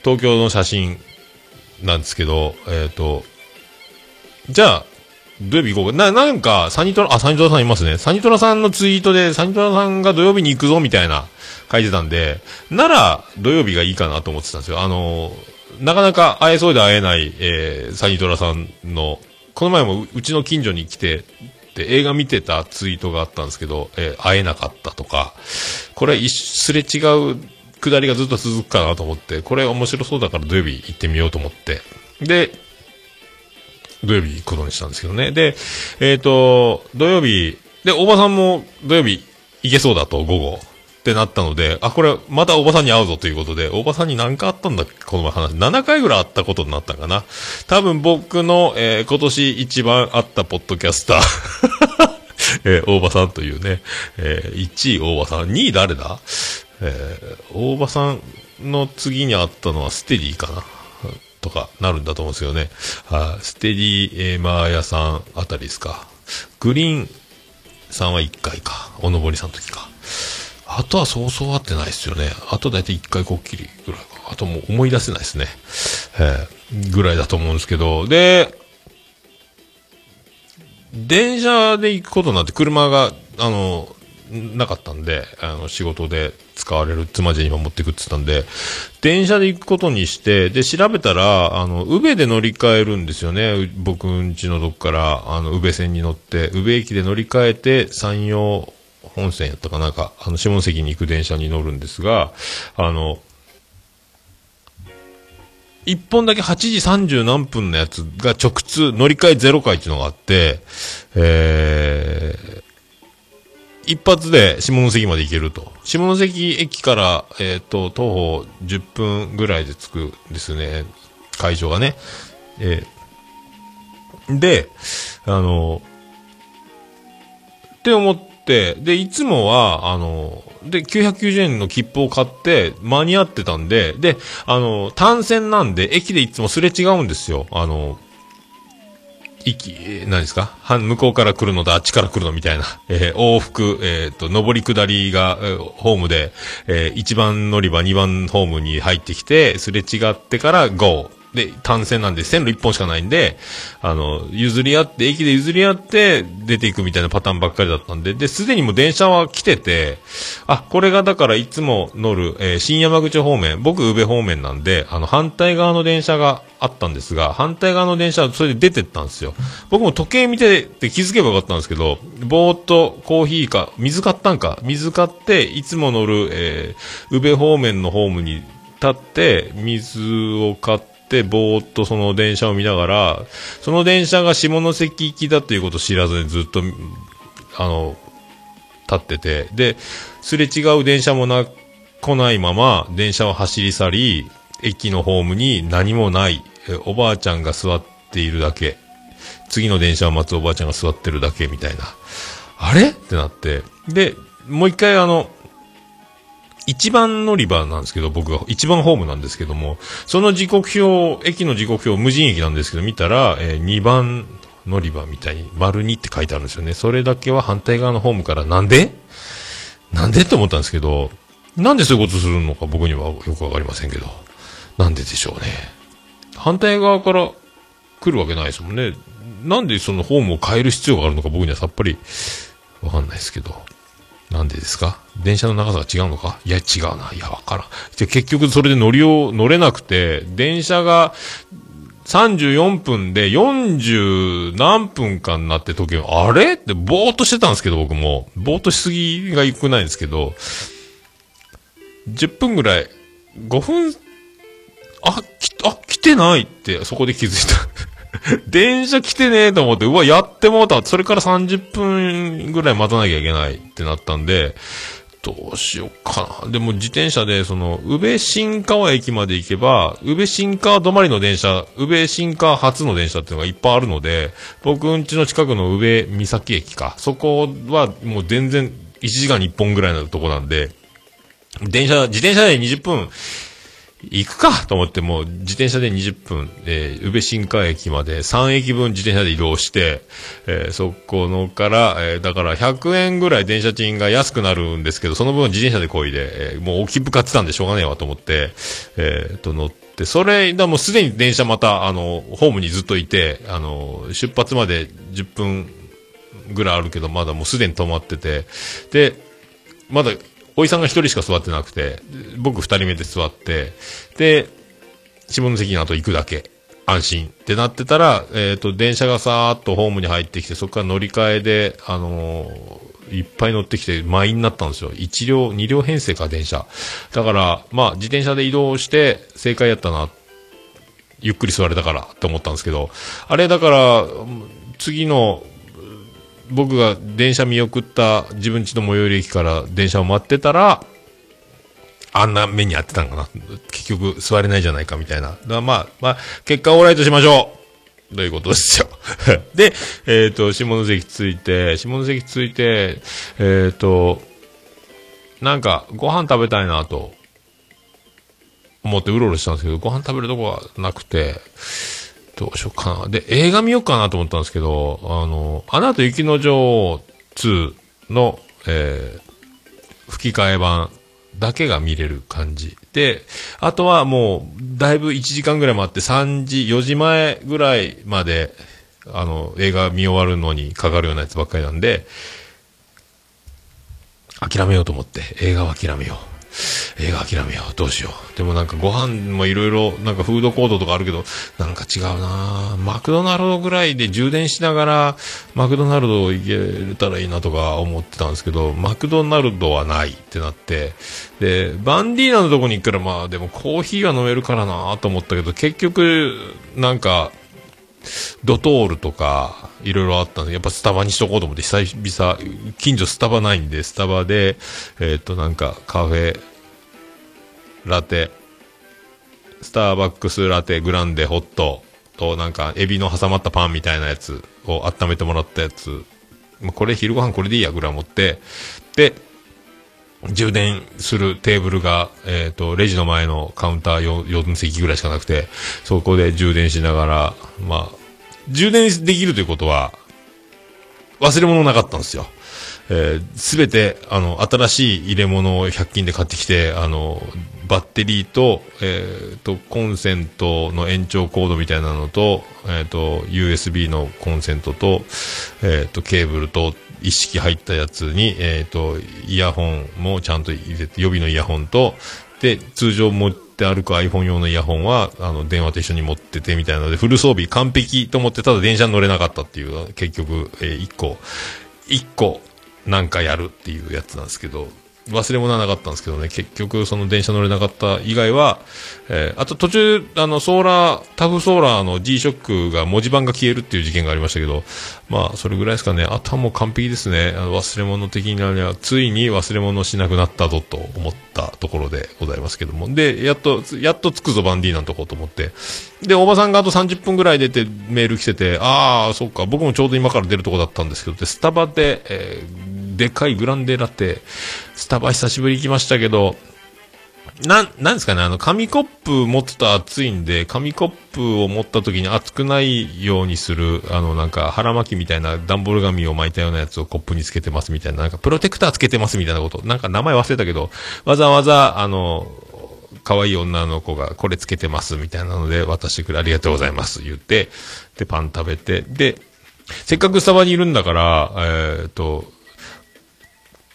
東京の写真なんですけど、えっ、と、じゃあ、土曜日行こう。な、なんか、サニトラ、あ、サニトラさんいますね。サニトラさんのツイートで、サニトラさんが土曜日に行くぞ、みたいな、書いてたんで、なら、土曜日がいいかなと思ってたんですよ。あの、なかなか会えそうで会えない、えー、サニトラさんの、この前もうちの近所に来て、で、映画見てたツイートがあったんですけど、えー会えなかったとか、これすれ違うくだりがずっと続くかなと思って、これ面白そうだから土曜日行ってみようと思って。で、土曜日行くことにしたんですけどね。で、えっ、と、土曜日、で、おばさんも土曜日行けそうだと、午後。ってなったので、あ、これ、またおばさんに会うぞということで、おばさんに何かあったんだっけこの前話。7回ぐらい会ったことになったかな。多分僕の、えー今年一番会ったポッドキャスター。[LAUGHS] えー大場さんというね、えー1位大場さん、2位誰だ？えー大場さんの次にあったのはステディかなとかなるんだと思うんですよね。はステディ、えーマーヤさんあたりですか。グリーンさんは1回か。おのぼりさんの時か。あとはそうそう会ってないですよね。あとだいたい1回こっきりぐらいか。あともう思い出せないですね。えーぐらいだと思うんですけど。で、電車で行くことになって車が、あの、なかったんで、あの、仕事で使われる妻ジェに持ってくって言ったんで、電車で行くことにして、で、調べたら、あの、宇部で乗り換えるんですよね。僕ん家のどっから、あの、宇部線に乗って、宇部駅で乗り換えて、山陽本線やったかなんか、あの、下関に行く電車に乗るんですが、あの、一本だけ8時30何分のやつが直通乗り換え0回っていうのがあって、えー、一発で下関まで行けると。下関駅から、えっ、と、徒歩10分ぐらいで着くんですね。会場がね。えーで、あの、って思って、で、いつもは、あの、で、990円の切符を買って、間に合ってたんで、で、あの、単線なんで、駅でいつもすれ違うんですよ。あの、行き何ですか？は向こうから来るのとあっちから来るのみたいな。えー往復、えっ、と、上り下りが、えーホームで、え1番乗り場、2番ホームに入ってきて、すれ違ってから GO。で、単線なんで線路1本しかないんで、あの、譲り合って、駅で譲り合って出ていくみたいなパターンばっかりだったんで、で、すでにもう電車は来てて、あ、これがだからいつも乗る、えー新山口方面、僕宇部方面なんで、あの、反対側の電車があったんですが、反対側の電車はそれで出てったんですよ。僕も時計見てて気づけばよかったんですけど、ぼーっとコーヒーか、水買ったんか、水買って、いつも乗る、えー、宇部方面のホームに立って、水を買って、ぼーっとその電車を見ながら、その電車が下関行きだということを知らずにずっと、あの、立ってて、で、すれ違う電車もな、来ないまま、電車は走り去り、駅のホームに何もない、おばあちゃんが座っているだけ、次の電車を待つおばあちゃんが座ってるだけみたいな。あれ？ってなって。で、もう一回あの、一番乗り場なんですけど、僕が一番ホームなんですけども、その時刻表、駅の時刻表、無人駅なんですけど、見たら、えー、2番乗り場みたいに、丸2って書いてあるんですよね。それだけは反対側のホームから、なんで？なんでって思ったんですけど、なんでそういうことするのか僕にはよくわかりませんけど、なんででしょうね。反対側から来るわけないですもんね。なんでそのホームを変える必要があるのか僕にはさっぱりわかんないですけど。なんでですか？電車の長さが違うのか？いや、違うな。いや、わからん。で、結局それで乗りを、乗れなくて、電車が34分で40何分かになって時計、あれ？ってぼーっとしてたんですけど、僕も。ぼーっとしすぎが良くないんですけど、10分ぐらい、5分、あ、き、あ、来てないって、そこで気づいた。[LAUGHS] 電車来てねえと思って、うわ、やってもうた。それから30分ぐらい待たなきゃいけないってなったんで、どうしようかな。でも自転車で、その、宇部新川駅まで行けば、宇部新川止まりの電車、宇部新川初の電車っていうのがいっぱいあるので、僕ん家の近くの宇部岬駅か。そこはもう全然1時間に1本ぐらいのとこなんで、電車、自転車で20分行くかと思ってもう自転車で20分、えー、宇部新川駅まで3駅分自転車で移動して、えーそこのから、えーだから100円ぐらい電車賃が安くなるんですけど、その分自転車でこいで、えーもう大きく買ってたんでしょうがねえわと思って、えーと乗って、それ、だもうすでに電車また、あの、ホームにずっといて、あの、出発まで10分ぐらいあるけど、まだもうすでに止まってて、で、まだ、おじさんが一人しか座ってなくて、僕二人目で座って、で、下関の後行くだけ。安心ってなってたら、えっ、と、電車がさーっとホームに入ってきて、そこから乗り換えで、あのーいっぱい乗ってきて満員になったんですよ。1両、2両編成か、電車。だから、まあ、自転車で移動して、正解やったな、ゆっくり座れたからって思ったんですけど、あれだから、次の、僕が電車見送った自分家の最寄り駅から電車を待ってたら、あんな目に遭ってたんかな。結局座れないじゃないかみたいな。だからまあ、まあ、結果オーライとしましょうということですよ。[LAUGHS] で、えっ、と、下関着いて、下関着いて、えっ、と、なんか、ご飯食べたいなと、思ってうろうろしたんですけど、ご飯食べるとこがなくて、どうしようかな。で、映画見ようかなと思ったんですけど、あの、アナと雪の女王2の、えー吹き替え版だけが見れる感じ。で、あとはもう、だいぶ1時間ぐらい待って、3時、4時前ぐらいまで、あの、映画見終わるのにかかるようなやつばっかりなんで、諦めようと思って、映画は諦めよう。映画諦めよう。どうしよう。でもなんかご飯もいろいろ、なんかフードコートとかあるけど、なんか違うなマクドナルドぐらいで充電しながら、マクドナルド行けたらいいなとか思ってたんですけど、マクドナルドはないってなって、で、バンディーナのとこに行ったらまあでもコーヒーは飲めるからなと思ったけど、結局、なんか、ドトールとか、いろいろあったんで、やっぱスタバにしとこうと思って、久々、近所スタバないんで、スタバで、えっ、と、なんか、カフェ、ラテ、スターバックスラテ、グランデ、ホット、と、なんか、エビの挟まったパンみたいなやつを温めてもらったやつ、まこれ昼ご飯これでいいやぐらい持って、で、充電するテーブルが、えっ、と、レジの前のカウンター 4, 席ぐらいしかなくて、そこで充電しながら、まあ、充電できるということは、忘れ物なかったんですよ。えすべて、あの、新しい入れ物を100均で買ってきて、あの、バッテリーと、えー、と、コンセントの延長コードみたいなのと、えー、と、USB のコンセントと、えー、と、ケーブルと、一式入ったやつに、えー、と、イヤホンもちゃんと入れて、予備のイヤホンと、で、通常持って歩く iPhone 用のイヤホンは、あの、電話と一緒に持っててみたいなので、フル装備完璧と思って、ただ電車に乗れなかったっていう、結局、えー、一個、一個、なんかやるっていうやつなんですけど、忘れ物はなかったんですけどね、結局その電車乗れなかった以外は、えーあと途中、あの、ソーラー、タフソーラーの G-SHOCK が文字盤が消えるっていう事件がありましたけど、まあ、それぐらいですかね。あとはもう完璧ですね。あの忘れ物的には、ついに忘れ物しなくなったぞと思ったところでございますけども。で、やっと、やっと着くぞバンディーなんとこと思って。で、おばさんがあと30分ぐらい出てメール来てて、ああ、そっか、僕もちょうど今から出るとこだったんですけど、で、スタバで、えーでかいグランデラテ、スタバ久しぶり行きましたけど、なん、なんですかね、あの、紙コップ持ってたら熱いんで、紙コップを持った時に熱くないようにする、あの、なんか、腹巻きみたいな段ボール紙を巻いたようなやつをコップにつけてますみたいな、なんか、プロテクターつけてますみたいなこと、なんか名前忘れたけど、わざわざ、あの、可愛い女の子がこれつけてますみたいなので渡してくれありがとうございます言って、で、パン食べて、で、せっかくスタバにいるんだから、えっ、と、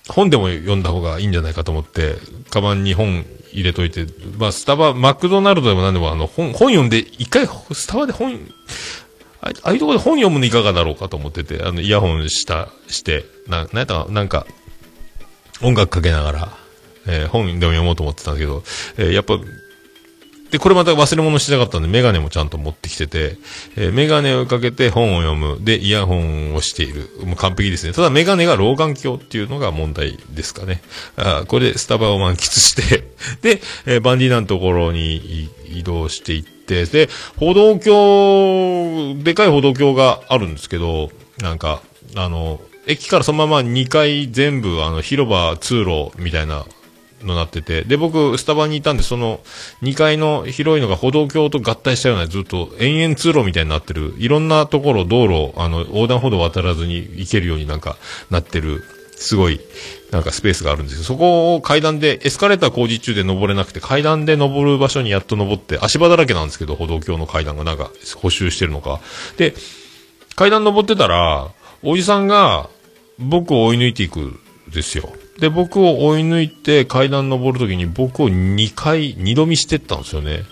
本でも読んだ方がいいんじゃないかと思って、カバンに本入れといて、まあ、スタバ、マクドナルドでも何でも、あの、本、本読んで、一回、スタバで本、ああいうところで本読むのいかがだろうかと思ってて、あの、イヤホンした、して、な、なんやったかなんか、音楽かけながら、えー本でも読もうと思ってたんだけど、えーやっぱ、で、これまた忘れ物しなかったんで、メガネもちゃんと持ってきてて、えーメガネをかけて本を読む。で、イヤホンをしている。もう完璧ですね。ただメガネが老眼鏡っていうのが問題ですかね。あこれでスタバを満喫して、[LAUGHS] で、えーバンディーナのところに移動していって、で、歩道橋、でかい歩道橋があるんですけど、なんか、あの、駅からそのまま2階全部、あの、広場、通路みたいなのなってて、で、僕、スタバにいたんで、その、2階の広いのが歩道橋と合体したような、ずっと延々通路みたいになってる、いろんなところ、道路、あの、横断歩道渡らずに行けるようになんか、なってる、すごい、なんかスペースがあるんですけど、そこを階段で、エスカレーター工事中で登れなくて、階段で登る場所にやっと登って、足場だらけなんですけど、歩道橋の階段がなんか補修してるのか。で、階段登ってたら、おじさんが僕を追い抜いていくんですよ。で、僕を追い抜いて階段登るときに僕を2回、2度見してったんですよね。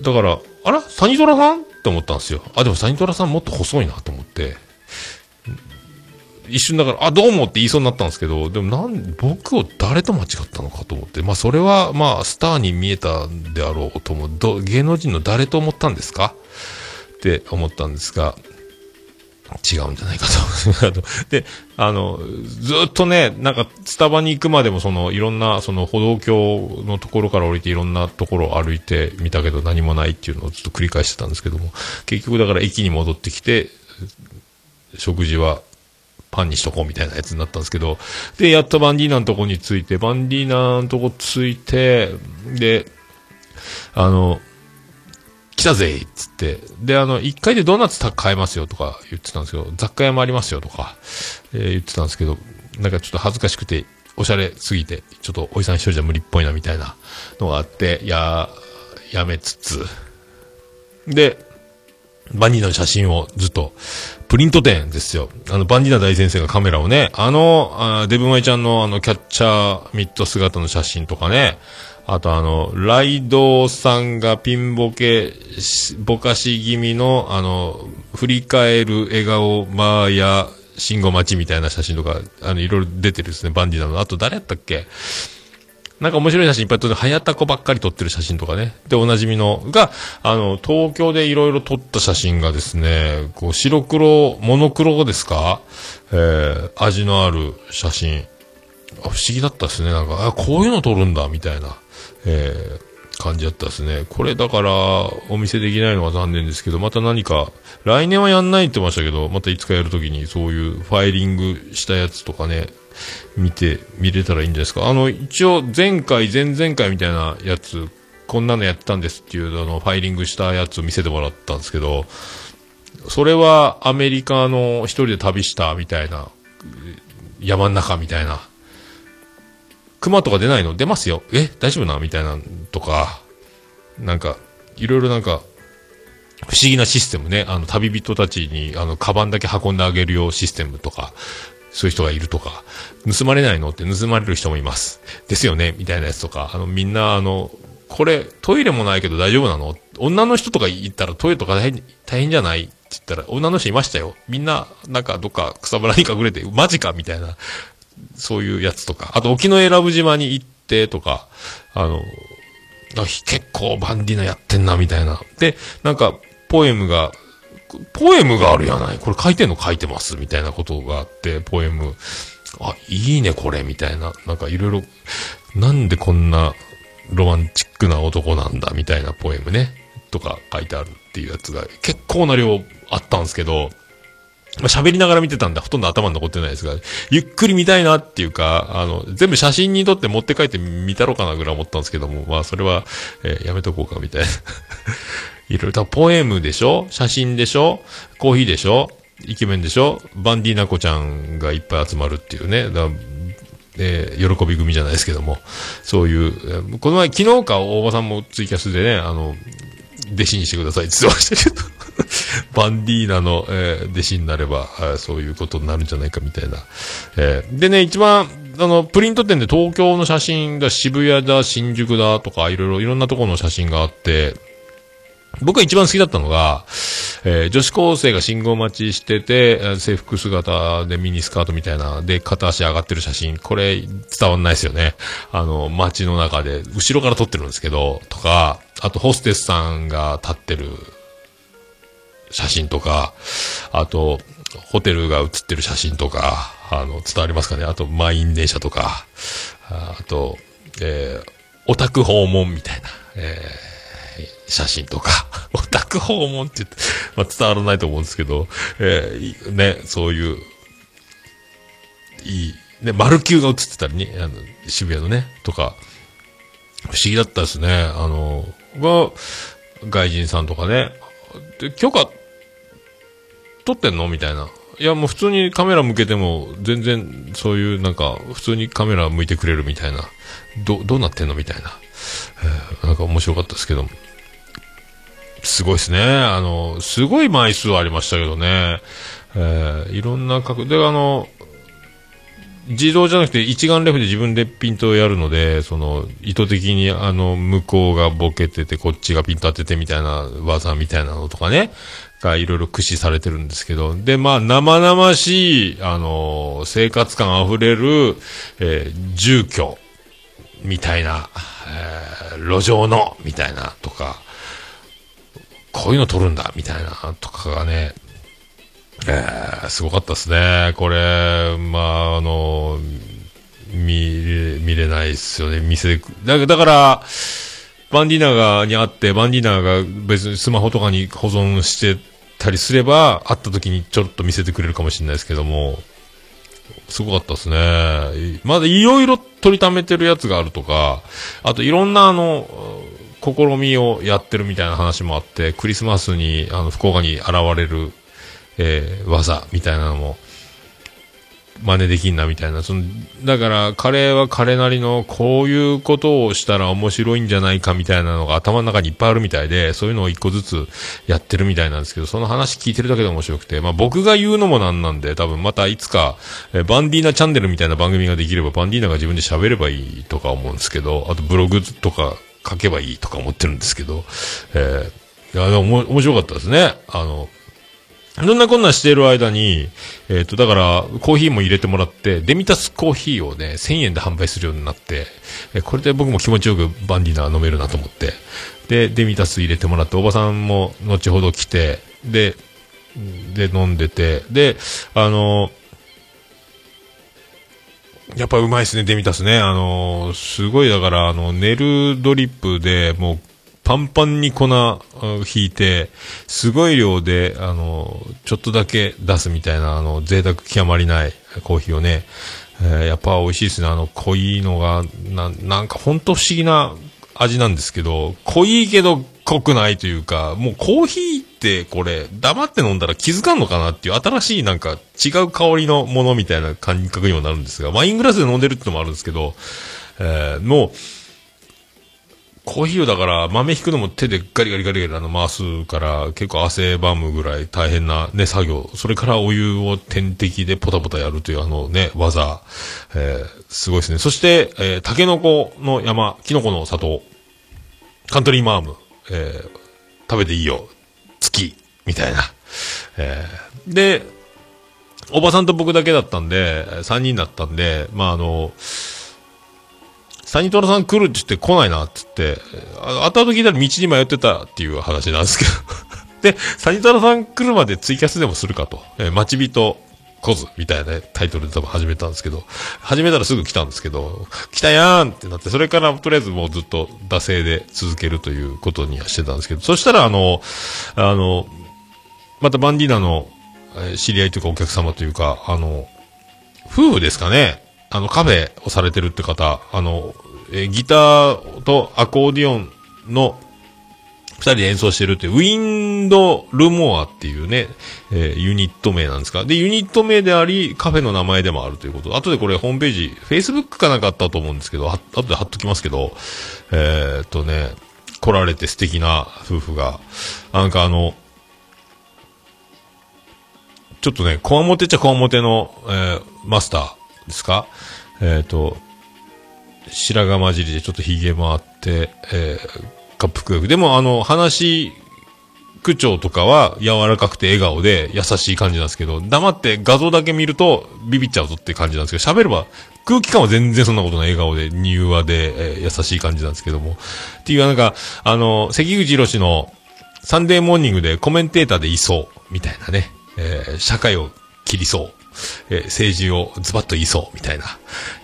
だから、あら？サニトラさん？って思ったんですよ。あ、でもサニトラさんもっと細いなと思って。一瞬だから、あ、どうもって言いそうになったんですけど、でもなん、僕を誰と間違ったのかと思って、まあそれは、まあスターに見えたんであろうと思う。ど芸能人の誰と思ったんですか？って思ったんですが、違うんじゃないかと。[LAUGHS] で、あの、ずっとね、なんか、スタバに行くまでも、その、いろんな、その、歩道橋のところから降りて、いろんなところを歩いてみたけど、何もないっていうのをずっと繰り返してたんですけども、[LAUGHS] 結局だから駅に戻ってきて、食事は、パンにしとこうみたいなやつになったんですけど、で、やっとバンディーナのとこに着いて、バンディーナのとこ着いて、で、あの、来たぜっつって。で、あの、1階でドーナツ買えますよとか言ってたんですけど、雑貨屋もありますよとか、えー言ってたんですけど、なんかちょっと恥ずかしくて、おしゃれすぎて、ちょっとおじさん一人じゃ無理っぽいなみたいなのがあって、や、やめつつ、で、バンディーナの写真をずっと、プリント店ですよ。あの、バンディーナ大先生がカメラをね、あの、あデブマイちゃんのあの、キャッチャーミット姿の写真とかね、あとあの、ライドウさんがピンボケ、ぼかし気味の、あの、振り返る笑顔、マーヤ、信号待ちみたいな写真とか、あの、いろいろ出てるですね、バンディーナの。あと誰やったっけ？なんか面白い写真いっぱい撮って、はやたこばっかり撮ってる写真とかね。で、おなじみの、が、あの、東京でいろいろ撮った写真がですね、こう、白黒、モノクロですか？えー、味のある写真。不思議だったですね。なんか、あ、こういうの撮るんだ、みたいな、えー、感じだったですね。これだから、お見せできないのは残念ですけど、また何か、来年はやんないって言ってましたけど、またいつかやるときにそういうファイリングしたやつとかね、見て、見れたらいいんじゃないですか。あの、一応、前回、前々回みたいなやつ、こんなのやったんですっていう、あの、ファイリングしたやつを見せてもらったんですけど、それはアメリカの一人で旅したみたいな、山の中みたいな、熊とか出ないの？出ますよ。え大丈夫な？みたいなとか、なんか、いろいろなんか、不思議なシステムね。あの、旅人たちに、あの、カバンだけ運んであげるようシステムとか、そういう人がいるとか、盗まれないのって盗まれる人もいます。ですよね。みたいなやつとか、あの、みんな、あの、これ、トイレもないけど大丈夫なの？女の人とか言ったらトイレとか大変、大変じゃない？って言ったら、女の人いましたよ。みんな、なんかどっか草むらに隠れて、マジか？みたいな、そういうやつとか。あと、沖永良部島に行ってとか、あの、結構バンディナやってんな、みたいな。で、なんか、ポエムが、ポエムがあるやない？これ書いてんの書いてます。みたいなことがあって、ポエム。あ、いいね、これ、みたいな。なんかいろいろ、なんでこんなロマンチックな男なんだ、みたいなポエムね。とか書いてあるっていうやつが結構な量あったんですけど、まあ、喋りながら見てたんで、ほとんど頭に残ってないですが、ゆっくり見たいなっていうか、あの、全部写真に撮って持って帰って見たろうかなぐらい思ったんですけども、まあ、それは、えーやめとこうかみたいな。[LAUGHS] いろいろ。と、ポエムでしょ？写真でしょ？コーヒーでしょ？イケメンでしょ？バンディーナコちゃんがいっぱい集まるっていうね。だえー喜び組じゃないですけども、そういう、この前、昨日か大場さんもツイキャスでね、あの、弟子にしてくださいって言ってましたけど、[LAUGHS] バンディーナの、えー弟子になれば、あそういうことになるんじゃないかみたいな。えーでね、一番、あの、プリント店で東京の写真が渋谷だ、新宿だとか、いろいろ、いろんなところの写真があって、僕が一番好きだったのが、えー女子高生が信号待ちしてて、制服姿でミニスカートみたいな、で、片足上がってる写真。これ、伝わんないですよね。あの、街の中で、後ろから撮ってるんですけど、とか、あと、ホステスさんが立ってる写真とか、あと、ホテルが写ってる写真とか、あの、伝わりますかね？あと、満員電車とか、あと、えーオタク訪問みたいな、えー写真とか、[LAUGHS] オタク訪問って言って、まあ、伝わらないと思うんですけど、えーね、そういう、いい、ね、丸球が映ってたりね、あの、渋谷のね、とか、不思議だったですね。あの、が、外人さんとかね、で、許可、撮ってんの？みたいな。いや、もう普通にカメラ向けても、全然、そういう、なんか、普通にカメラ向いてくれるみたいな。ど、どうなってんの？みたいな。えなんか面白かったですけど。すごいですね。あの、すごい枚数ありましたけどね。えーいろんな角で、あの、自動じゃなくて一眼レフで自分でピントをやるので、その、意図的にあの、向こうがボケてて、こっちがピント当ててみたいな技みたいなのとかね、がいろいろ駆使されてるんですけど、で、まあ、生々しい、あの、生活感あふれる、えー住居、みたいな、えー路上の、みたいな、とか、こういうの撮るんだ、みたいな、とかがね、えー、すごかったですね。これ、まあ、あの、見れ、見れないですよね。店で。だだから、バンディーナが、にあって、バンディーナが別にスマホとかに保存してたりすれば、会った時にちょっと見せてくれるかもしれないですけども、すごかったですね。まだいろいろ取りためてるやつがあるとか、あといろんなあの、試みをやってるみたいな話もあって、クリスマスに、あの、福岡に現れる、えー技みたいなのも、真似できんなみたいな。その、だから、彼は彼なりのこういうことをしたら面白いんじゃないかみたいなのが頭の中にいっぱいあるみたいで、そういうのを一個ずつやってるみたいなんですけど、その話聞いてるだけで面白くて、まあ僕が言うのもなんなんで、多分またいつか、えバンディーナチャンネルみたいな番組ができれば、バンディーナが自分で喋ればいいとか思うんですけど、あとブログとか書けばいいとか思ってるんですけど、えーいや、でも面白かったですね。あの、そんなこんなしている間に、えっ、と、だから、コーヒーも入れてもらって、デミタスコーヒーをね、1000円で販売するようになって、えこれで僕も気持ちよくバンディナー飲めるなと思って、で、デミタス入れてもらって、おばさんも後ほど来て、で、で、飲んでて、で、あの、やっぱうまいですね、デミタスね。あの、すごいだから、あの、ネルドリップでもう、パンパンに粉あ引いて、すごい量で、あの、ちょっとだけ出すみたいな、あの、贅沢極まりないコーヒーをね、えーやっぱ美味しいですね。あの、濃いのが、ななんかほんと不思議な味なんですけど、濃いけど濃くないというか、もうコーヒーってこれ、黙って飲んだら気づかんのかなっていう新しいなんか違う香りのものみたいな感覚にもなるんですが、ワイングラスで飲んでるってのもあるんですけど、えー、もう、コーヒーをだから豆引くのも手でガリガリガリガリあの回すから結構汗ばむぐらい大変なね作業。それからお湯を点滴でポタポタやるというあのね技。えー、すごいですね。そして、えー、タケノコの山、キノコの里、カントリーマーム、えー、食べていいよ、月、みたいな。えー、で、おばさんと僕だけだったんで、3人だったんで、まああの、サニトラさん来るって言って来ないなって言って、あ後々聞いたら道に迷ってたっていう話なんですけど。[LAUGHS] で、サニトラさん来るまでツイキャスでもするかと。えー、待ち人来ずみたいなねタイトルで多分始めたんですけど、始めたらすぐ来たんですけど、来たやーんってなって、それからとりあえずもうずっと惰性で続けるということにはしてたんですけど、そしたらあの、あの、またバンディーナの知り合いというかお客様というか、あの、夫婦ですかね。あの、カフェをされてるって方、あの、えギターとアコーディオンの二人で演奏してるって、ウィンド・ルモアっていうね、えーユニット名なんですか？で、ユニット名であり、カフェの名前でもあるということ。後でこれホームページ、Facebook かなかったと思うんですけど、は後で貼っときますけど、えーっとね、来られて素敵な夫婦が、なんかあの、ちょっとね、こわもてっちゃこわもての、えーマスターですか？えっ、と、白髪混じりでちょっと髭もあって、えー、かっぷくよく。でも、あの、話、口調とかは柔らかくて笑顔で優しい感じなんですけど、黙って画像だけ見るとビビっちゃうぞって感じなんですけど、喋れば空気感は全然そんなことない笑顔で、柔和で、えー優しい感じなんですけども。っていうなんか、あの、関口博士のサンデーモーニングでコメンテーターでいそう、みたいなね、えー社会を切りそう、えー政治をズバッと言いそう、みたいな、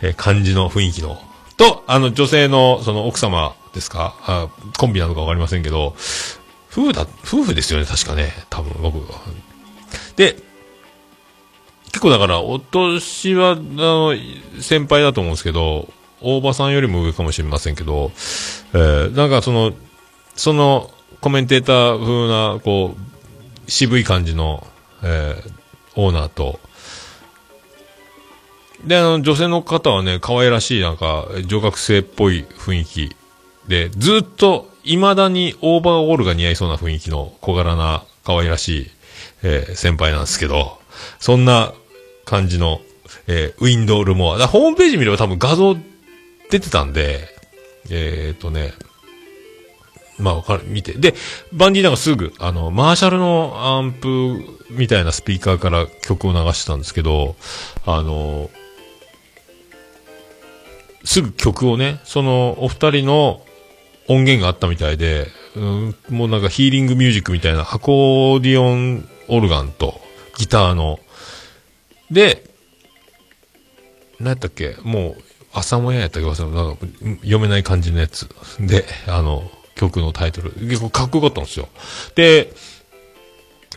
えー感じの雰囲気の。と、あの、女性の、その奥様ですか？あコンビなのかわかりませんけど、夫婦だ、夫婦ですよね、確かね。多分、僕は。で、結構だから、お年は、あの、先輩だと思うんですけど、大場さんよりも上かもしれませんけど、えーなんかその、その、コメンテーター風な、こう、渋い感じの、えーオーナーと、で、あの、女性の方はね、可愛らしい、なんか、女学生っぽい雰囲気で、ずっと、未だにオーバーオールが似合いそうな雰囲気の小柄な、可愛らしい、えー先輩なんですけど、そんな感じの、えーウィンドウルモア。だホームページ見れば多分画像出てたんで、えーっとね、まあ、わかる、見て。で、バンディーナがすぐ、あの、マーシャルのアンプみたいなスピーカーから曲を流してたんですけど、あの、すぐ曲をね、その、お二人の音源があったみたいで、うん、もうなんかヒーリングミュージックみたいな、アコーディオンオルガンとギターの、で、何やったっけもう、朝もややったっけ忘れなんか読めない感じのやつ。で、あの、曲のタイトル。結構かっこよかったんですよ。で、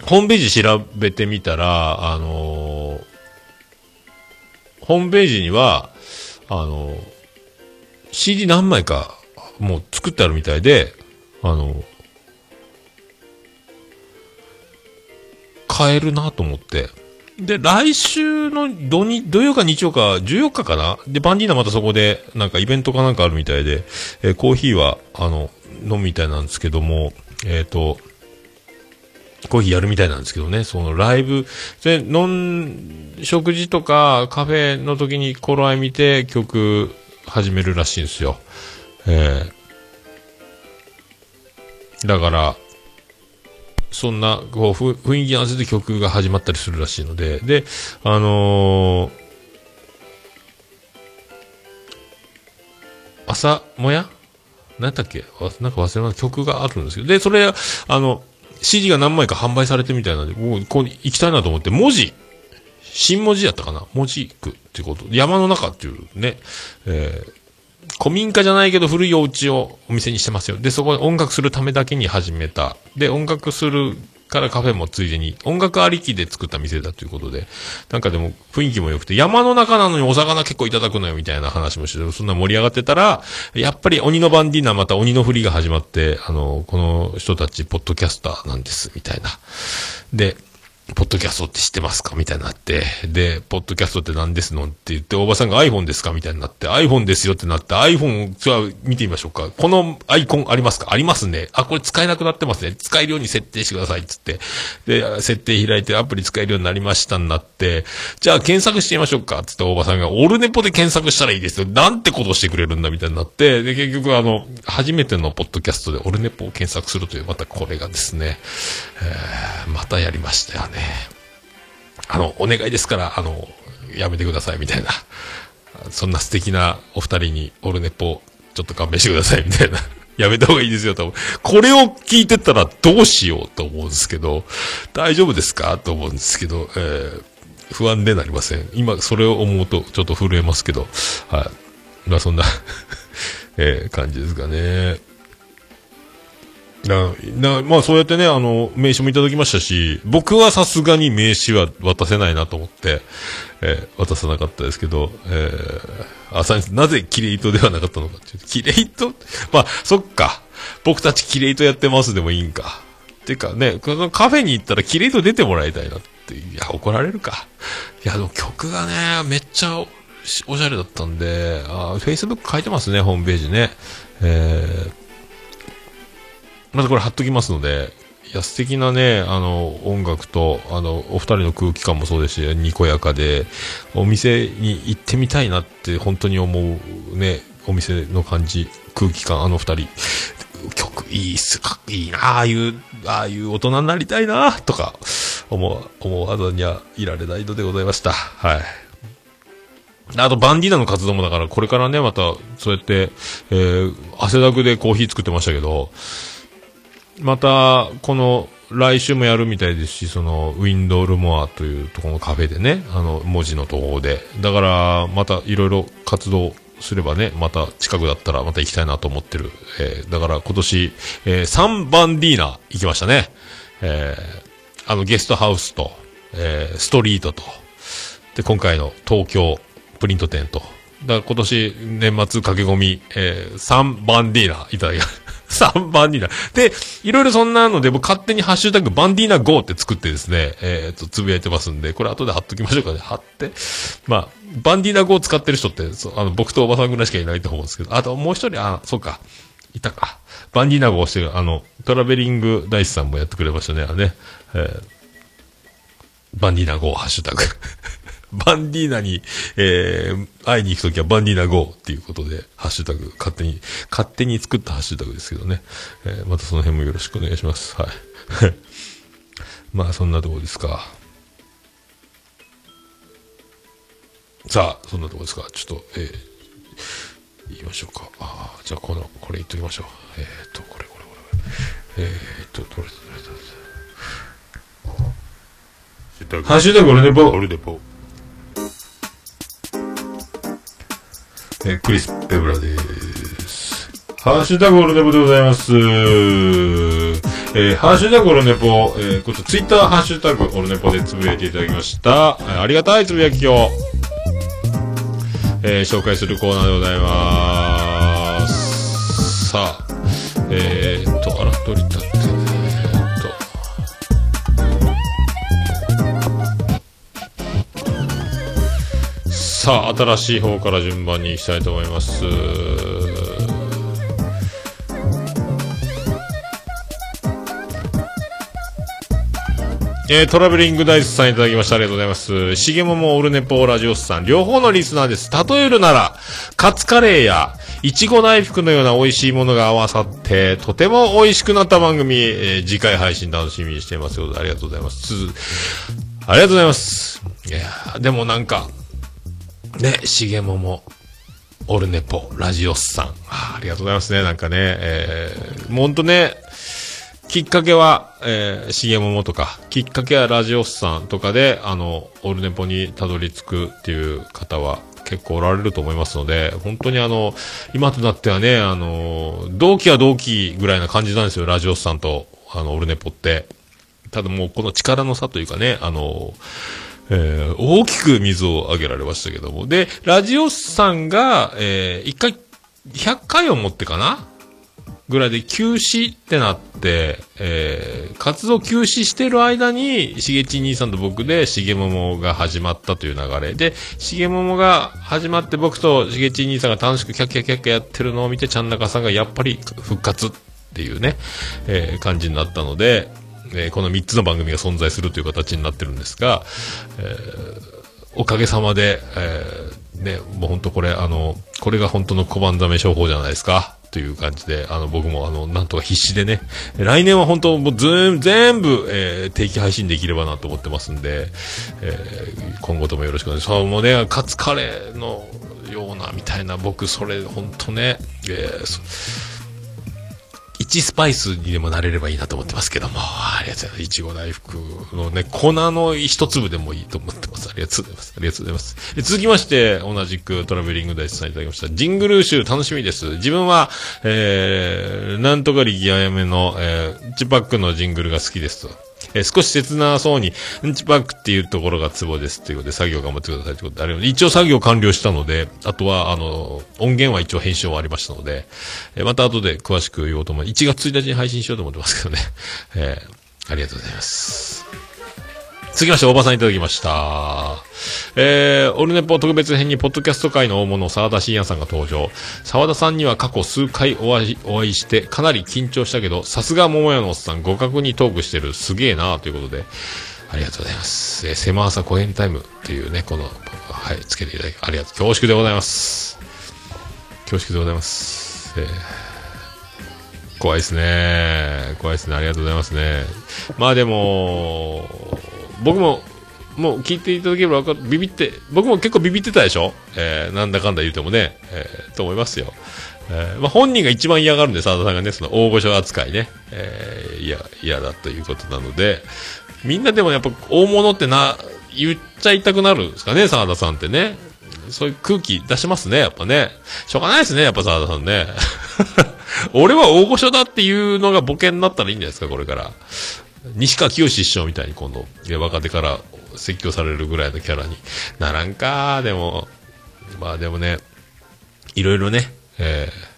ホームページ調べてみたら、あのーホームページには、あのー CD 何枚か、もう作ってあるみたいで、あの買えるなと思って。で、来週の土日、土曜か日曜か、14日かな？で、バンディーナまたそこで、なんかイベントかなんかあるみたいで、えーコーヒーは、あの、飲むみたいなんですけども、えっ、と、コーヒーやるみたいなんですけどね、そのライブ、で、飲ん、食事とかカフェの時に頃合い見て曲始めるらしいんですよ。えーだから、そんな、こう、雰囲気合わせて曲が始まったりするらしいので、で、あのー朝もや？何やったっけ？なんか忘れました。曲があるんですけど、で、それ、あの、CD が何枚か販売されてみたいなんで、もう、こう、行きたいなと思って、文字、新文字やったかな？文字区っていうこと？山の中っていうね、えー古民家じゃないけど古いお家をお店にしてますよ。で、そこで音楽するためだけに始めた。で、音楽するからカフェもついでに、音楽ありきで作った店だということで、なんかでも雰囲気も良くて、山の中なのにお魚結構いただくのよみたいな話もして、そんな盛り上がってたら、やっぱり鬼のバンディーナまた鬼の振りが始まって、あの、この人たちポッドキャスターなんです、みたいな。で、ポッドキャストって知ってますか？みたいになって、で、ポッドキャストって何ですの？って言って、おばさんが iPhone ですか？みたいになって、iPhone ですよってなって、iPhone、じゃあ見てみましょうか。このアイコンありますか？ありますね。あ、これ使えなくなってますね。使えるように設定してください。つって。で、設定開いてアプリ使えるようになりましたになって、じゃあ検索してみましょうか？つっておばさんが、オルネポで検索したらいいですよ。なんてことしてくれるんだ？みたいになって、で、結局あの、初めてのポッドキャストでオルネポを検索するという、またこれがですね、えーまたやりましたよね。あの、お願いですから、あの、やめてください、みたいな。そんな素敵なお二人に、オルネポ、ちょっと勘弁してください、みたいな。やめた方がいいですよ、と思う。これを聞いてたらどうしようと思うんですけど、大丈夫ですか？と思うんですけど、えー不安でなりません。今、それを思うと、ちょっと震えますけど、はい。まあ、そんな、[LAUGHS] えー感じですかね。な、な、まあそうやってね、あの、名刺もいただきましたし、僕はさすがに名刺は渡せないなと思って、えー渡さなかったですけど、えー、あさなぜキレイトではなかったのかっていうキレイト？まあ、そっか。僕たちキレイトやってますでもいいんか。てかね、このカフェに行ったらキレイト出てもらいたいなって。いや、怒られるか。いや、でも曲がね、めっちゃおおしゃれだったんで、あ Facebook 書いてますね、ホームページね。えーまずこれ貼っときますので、いや、素敵なね、あの、音楽と、あの、お二人の空気感もそうですし、にこやかで、お店に行ってみたいなって本当に思うね、お店の感じ、空気感、あの二人。曲いいっす、かいいな、ああいう、ああいう大人になりたいな、とか、思う、思わずにはいられないのでございました。はい。あと、バンディーナの活動もだから、これからね、また、そうやって、えー、汗だくでコーヒー作ってましたけど、また、この、来週もやるみたいですし、その、ウィンドルモアというところのカフェでね、あの、文字のところで。だから、またいろいろ活動すればね、また近くだったらまた行きたいなと思ってる。えーだから今年、えー、3バンディーナ行きましたね。えーあの、ゲストハウスと、えーストリートと、で、今回の東京プリント店と、だから今年年末駆け込み、えー、3バンディーナいただきました。3バンディナ。で、いろいろそんなので、僕勝手にハッシュタグバンディーナ GO って作ってですね、えっ、と、つぶやいてますんで、これ後で貼っときましょうかね。貼って。まあ、バンディーナ GO 使ってる人って、あの、僕とおばさんぐらいしかいないと思うんですけど、あともう一人、あ、そうか。いたか。バンディーナ GO してる、あの、トラベリング大師さんもやってくれましたね。あのね。えーバンディーナ GO ハッシュタグ。バンディーナに、えー、会いに行くときはバンディーナ GO っていうことで、ハッシュタグ、勝手に、勝手に作ったハッシュタグですけどね。えー、またその辺もよろしくお願いします。はい。[LAUGHS] まあ、そんなところですか。さあ、そんなところですか。ちょっと、えー、言いましょうか。あーじゃあ、この、これ言っときましょう。えー、っと、これ、これ、これ。えー、っと、どれ、どれ、どれ。ハッシュタグオルネポ。オルネポ。えークリス・ペブラです。ハッシュタグオルネポでございます。えーハッシュタグオルネポ、えー、こっちツイッターハッシュタグオルネポでつぶやいていただきました。ありがたいつぶやきを、えー紹介するコーナーでございます。さあ、えー、っと、あら、どれださあ、新しい方から順番に行きたいと思います。えー、トラベリングダイスさんいただきました。ありがとうございます。しげももオルネポラジオスさん、両方のリスナーです。例えるなら、カツカレーや、いちご大福のような美味しいものが合わさって、とても美味しくなった番組、えー次回配信楽しみにしています。ありがとうございます。ありがとうございます。いやでもなんか、ね、しげもも、オルネポ、ラジオスさん。ありがとうございますね。なんかね、えー、もうほんとね、きっかけは、えー、しげももとか、きっかけはラジオスさんとかで、あの、オルネポにたどり着くっていう方は結構おられると思いますので、本当にあの、今となってはね、あの、同期は同期ぐらいな感じなんですよ、ラジオスさんと、あの、オルネポって。ただもうこの力の差というかね、あの、えー大きく水をあげられましたけども。で、ラジオさんが、えー一回、100回をもってかな？ぐらいで休止ってなって、えー、活動休止してる間に、しげち兄さんと僕で、しげももが始まったという流れで、しげももが始まって僕としげち兄さんが楽しくキャッキャキャッキャやってるのを見て、ちゃんなかさんがやっぱり復活っていうね、えー感じになったので、えーこの3つの番組が存在するという形になってるんですが、おかげさまで、えーね、もう本当これ、あの、これが本当の小判ザメ商法じゃないですか。という感じで、あの、僕も、あの、なんとか必死でね、来年は本当、もうず全部、えー定期配信できればなと思ってますんで、えー今後ともよろしくお願いします。そう、もうね、カツカレーのような、みたいな、僕、それ、本当ね、えー1スパイスにでもなれればいいなと思ってますけども、ありがとうございます。いちご大福のね、粉の一粒でもいいと思ってます。ありがとうございます。ありがとうございます。で続きまして、同じくトラベリングダイスさんいただきました。ジングルー集楽しみです。自分は、えー、なんとか力あやめの、えー、チパックのジングルが好きですと。えー少し切なそうに、うんちパックっていうところがツボですということで、作業頑張ってくださいということで、あれ一応作業完了したので、あとは、あの、音源は一応編集終わりましたので、えーまた後で詳しく言おうと思います。1月1日に配信しようと思ってますけどね。えーありがとうございます。続きまして、大場さんいただきました。えー、オルネポ特別編に、ポッドキャスト界の大物、沢田信也さんが登場。沢田さんには過去数回お会いお会いして、かなり緊張したけど、さすが桃屋のおっさん、互角にトークしてる、すげえなということで、ありがとうございます。えー、狭朝公演タイムっていうね、この、はい、つけていただき、ありがとう。恐縮でございます。恐縮でございます。えー怖いですね。怖いですね。ありがとうございますね。まあでも、僕も、もう聞いていただければわかる、ビビって、僕も結構ビビってたでしょ？えーなんだかんだ言うてもね、えーと思いますよ。えーまあ本人が一番嫌がるんで、澤田さんがね、その大御所扱いね、えー、嫌、嫌だということなので、みんなでもやっぱ大物ってな、言っちゃいたくなるんですかね、澤田さんってね。そういう空気出しますね、やっぱね。しょうがないですね、やっぱ澤田さんね。[LAUGHS] 俺は大御所だっていうのがボケになったらいいんじゃないですか、これから。西川きよし師匠みたいに今度、若手から説教されるぐらいのキャラに。ならんか、でも、まあでもね、いろいろね、えー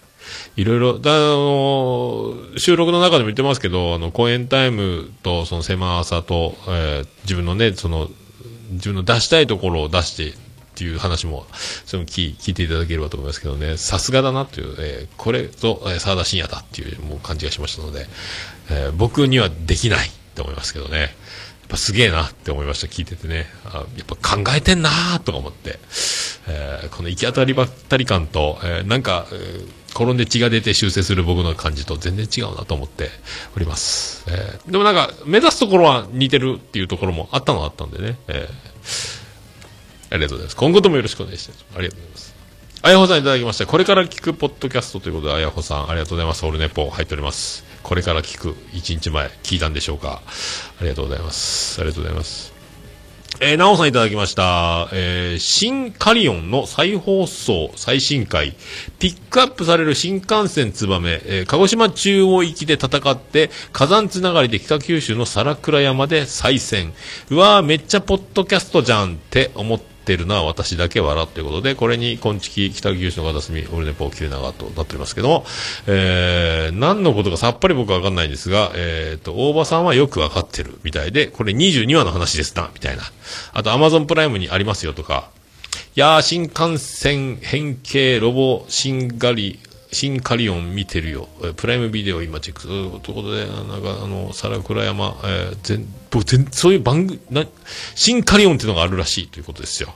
いろいろ、だあのー収録の中でも言ってますけど、あの、公演タイムと、その狭さと、えー自分のね、その、自分の出したいところを出してっていう話も、それも聞聞いていただければと思いますけどね、さすがだなっていう、えーこれぞ、えー沢田信也だっていうもう感じがしましたので、えー僕にはできないと思いますけどね。やっぱすげえなって思いました、聞いててね。あやっぱ考えてんなーとか思って。えーこの行き当たりばったり感と、えーなんか、えー転んで血が出て修正する僕の感じと全然違うなと思っております。えーでもなんか、目指すところは似てるっていうところもあったのはあったんでね。えーありがとうございます。今後ともよろしくお願いします。ありがとうございます。あやほさんいただきました。これから聞くポッドキャストということで、あやほさん、ありがとうございます。オールネポ入っております。これから聞く1日前、聞いたんでしょうか。ありがとうございます。ありがとうございます。えー、なおさんいただきました。えー、新カリオンの再放送、最新回。ピックアップされる新幹線ツバメ、えー鹿児島中央行きで戦って、火山つながりで北九州の皿倉山で再戦。うわー、めっちゃポッドキャストじゃんって思ってるのは私だけ笑ということで、これに、こんちき、北九州の片隅、オルネポ、切れ長となっておりますけども、えー、何のことかさっぱり僕はわかんないんですが、えーと、大場さんはよくわかってるみたいで、これ22話の話ですな、みたいな。あと、アマゾンプライムにありますよとか、いやー、新幹線変形ロボ新ガリ、新カリオン見てるよ。プライムビデオ今チェックする。ということで、なんか、あの、皿倉山、えー、全、僕全、そういう番組、な、新カリオンっていうのがあるらしいということですよ。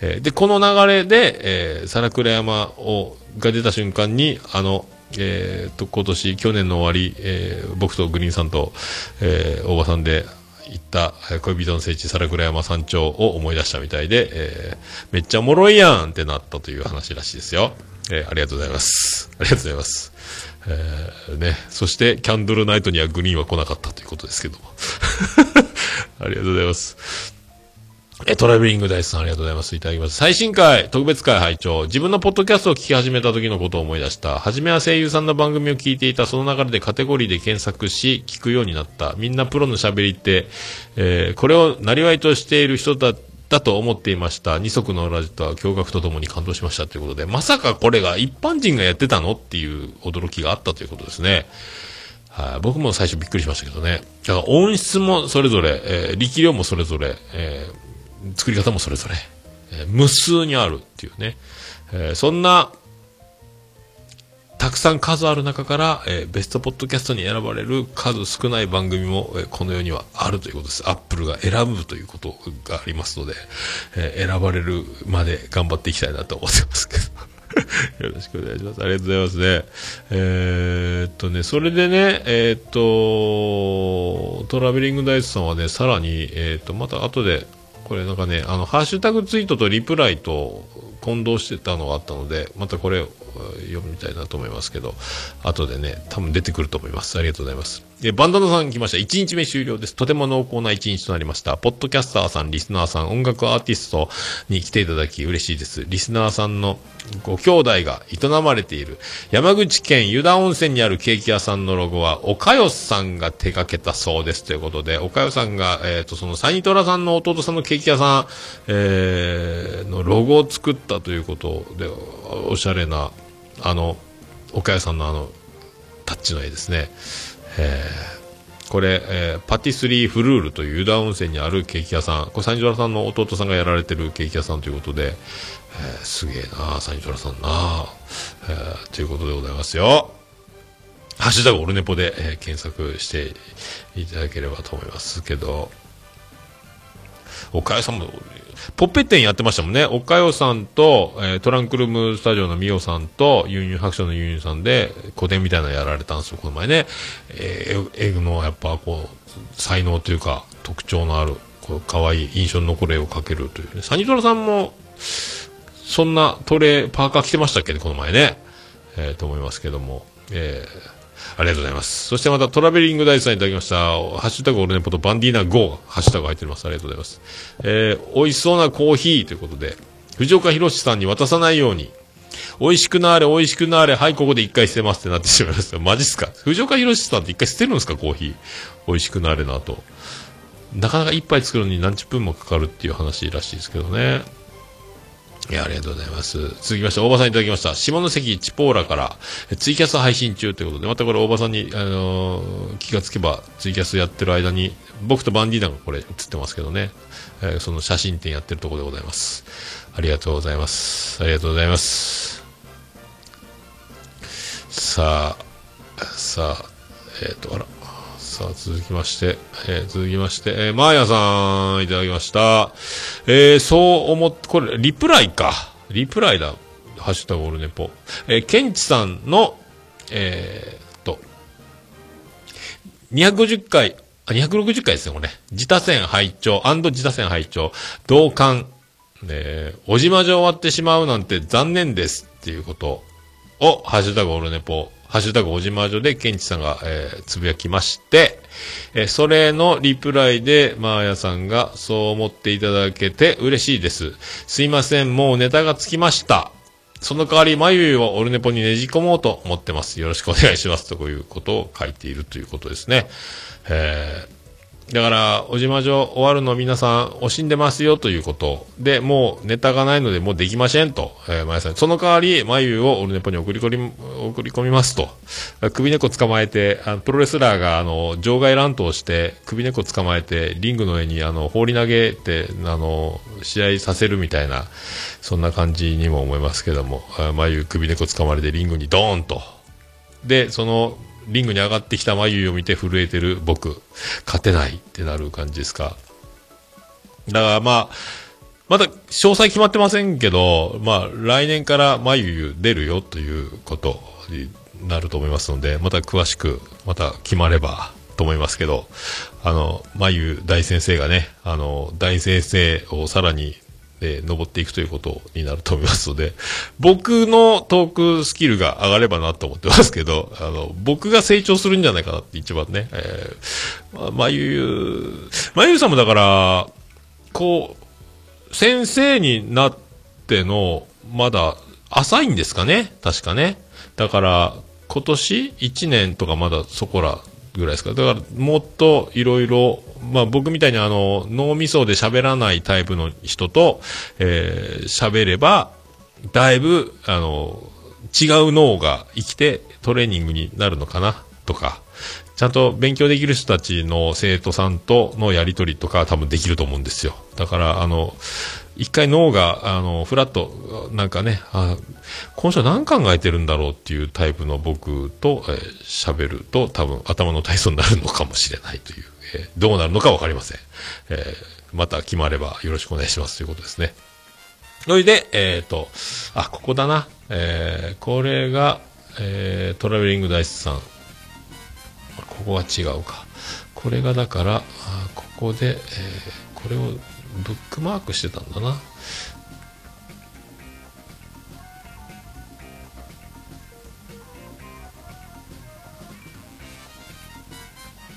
えーで、この流れで、えー、皿倉山を、が出た瞬間に、あの、えー、と、今年、去年の終わり、えー僕とグリーンさんと、えー大場さんで行った、恋人の聖地、皿倉山山頂を思い出したみたいで、えーめっちゃおもろいやんってなったという話らしいですよ。えーありがとうございます。ありがとうございます。えーね、そして、キャンドルナイトにはグリーンは来なかったということですけども。[LAUGHS] ありがとうございます。え、トラベリングダイスさんありがとうございます。いただきます。最新回、特別会拝聴自分のポッドキャストを聞き始めた時のことを思い出した。初めは声優さんの番組を聞いていた、その流れでカテゴリーで検索し、聞くようになった。みんなプロの喋りって、えーこれをなりわいとしている人だ、だと思っていました。二足のラジとは驚愕とともに感動しましたということで、まさかこれが一般人がやってたのっていう驚きがあったということですね。はい、僕も最初びっくりしましたけどね。だから音質もそれぞれ、えー力量もそれぞれ、えー作り方もそれぞれ、えー無数にあるっていうね。えーそんな、たくさん数ある中から、えーベストポッドキャストに選ばれる数少ない番組も、えーこの世にはあるということです。アップルが選ぶということがありますので、えー選ばれるまで頑張っていきたいなと思ってますけど。[LAUGHS] よろしくお願いします。ありがとうございますね。えーっとね、それでね、えっと、トラベリングダイスさんはね、さらに、えっと、また後で、これなんかね、あの、ハッシュタグツイートとリプライと混同してたのがあったので、またこれ読みたいなと思いますけど、後でね、多分出てくると思います。ありがとうございます。で、バンダナさん来ました。1日目終了です。とても濃厚な1日となりました。ポッドキャスターさん、リスナーさん、音楽アーティストに来ていただき嬉しいです。リスナーさんのご兄弟が営まれている山口県湯田温泉にあるケーキ屋さんのロゴは、おかよさんが手掛けたそうです。ということで、おかよさんが、えっ、と、そのサニトラさんの弟さんのケーキ屋さん、えーのロゴを作ったということで、おしゃれな、あの、おかよさんのあの、タッチの絵ですね。えーこれ、えーパティスリーフルールという湯田温泉にあるケーキ屋さん、これサニトラさんの弟さんがやられてるケーキ屋さんということで、えーすげえなあサニトラさんなあ。えーということでございますよ。ハッシュタグオルネポで、えー検索していただければと思いますけど、おかよさんも、ポッペ店やってましたもんね。おかよさんと、えートランクルームスタジオのミオさんと、ユンユン白書のユンユンさんで、個展みたいなのやられたんですよ、この前ね。えー、絵のやっぱこう、才能というか、特徴のある、こう、可愛い印象に残る絵を描けるというね。サニトラさんも、そんなトレー、パーカー着てましたっけね、この前ね。えーと思いますけども。えーありがとうございます。そしてまたトラベリングダイスさんいただきました。ハッシュタグオルネポとバンディーナ GO ハッシュタグ入っております。ありがとうございます。えー、美味しそうなコーヒーということで、藤岡弘さんに渡さないように、美味しくなーれ、美味しくなーれ、はい、ここで一回捨てますってなってしまいました。マジっすか？藤岡弘さんって一回捨てるんですか？コーヒー。美味しくなーれの後。なかなか一杯作るのに何十分もかかるっていう話らしいですけどね。いや、ありがとうございます。続きまして、大場さんいただきました。下関チポーラから、ツイキャス配信中ということで、またこれ大場さんに、あのー気がつけば、ツイキャスやってる間に、僕とバンディーナがこれ映ってますけどね、えーその写真展やってるところでございます。ありがとうございます。ありがとうございます。さあ、さあ、えっ、と、あら。さあ、続きまして、えー続きまして、えーマーヤさん、いただきました。えーそう思っ、これ、リプライか。リプライだ。ハッシュタグオルネポ。えーケンチさんの、えーっと、250回、あ、260回ですね、これ。自他線拝聴自他線拝聴同感。え、おじまじ終わってしまうなんて残念ですっていうことを、ハッシュタグオルネポ、ハッシュタグおじまじょで、ケンチさんが、えーつぶやきまして、えーそれのリプライで、マーヤさんがそう思っていただけて嬉しいです。すいません、もうネタがつきました。その代わり、まゆゆをオルネポにねじ込もうと思ってます。よろしくお願いします。ということを書いているということですね。えーだから、おじまじょ終わるの皆さん惜しんでますよということで、もうネタがないのでもうできませんと、えー、まやさん。その代わり、まゆをオルネポに送り込み、送り込みますと。首猫捕まえて、あのプロレスラーが、あの、場外乱闘して、首猫捕まえて、リングの上に、あの、放り投げて、あの、試合させるみたいな、そんな感じにも思いますけども、あまゆ首猫捕まれてリングにドーンと。で、その、リングに上がってきた眉を見て震えてる僕、勝てないってなる感じですか。だからまあ、まだ詳細決まってませんけど、まあ来年から眉出るよということになると思いますので、また詳しく、また決まればと思いますけど、あの、眉大先生がね、あの、大先生をさらにで登っていくということになると思いますので、僕のトークスキルが上がればなと思ってますけど、あの、僕が成長するんじゃないかなって一番ね、えー、ままゆ、まゆゆさんもだから、こう、先生になっての、まだ浅いんですかね確かね。だから、今年1年とかまだそこらぐらいですか。だから、もっといろいろ、まあ僕みたいにあの、脳みそで喋らないタイプの人と、えー喋れば、だいぶ、あの、違う脳が生きてトレーニングになるのかな、とか、ちゃんと勉強できる人たちの生徒さんとのやりとりとか多分できると思うんですよ。だから、あの、一回脳が、あの、フラット、なんかね、あ今週は何考えてるんだろうっていうタイプの僕とえー喋、ると多分頭の体操になるのかもしれないという、えーどうなるのかわかりません。[LAUGHS] えーまた決まればよろしくお願いしますということですね。それで、えっ、と、あ、ここだな。えーこれが、えートラベリングダイスさん。ここは違うか。これがだから、あここで、えーこれをブックマークしてたんだな。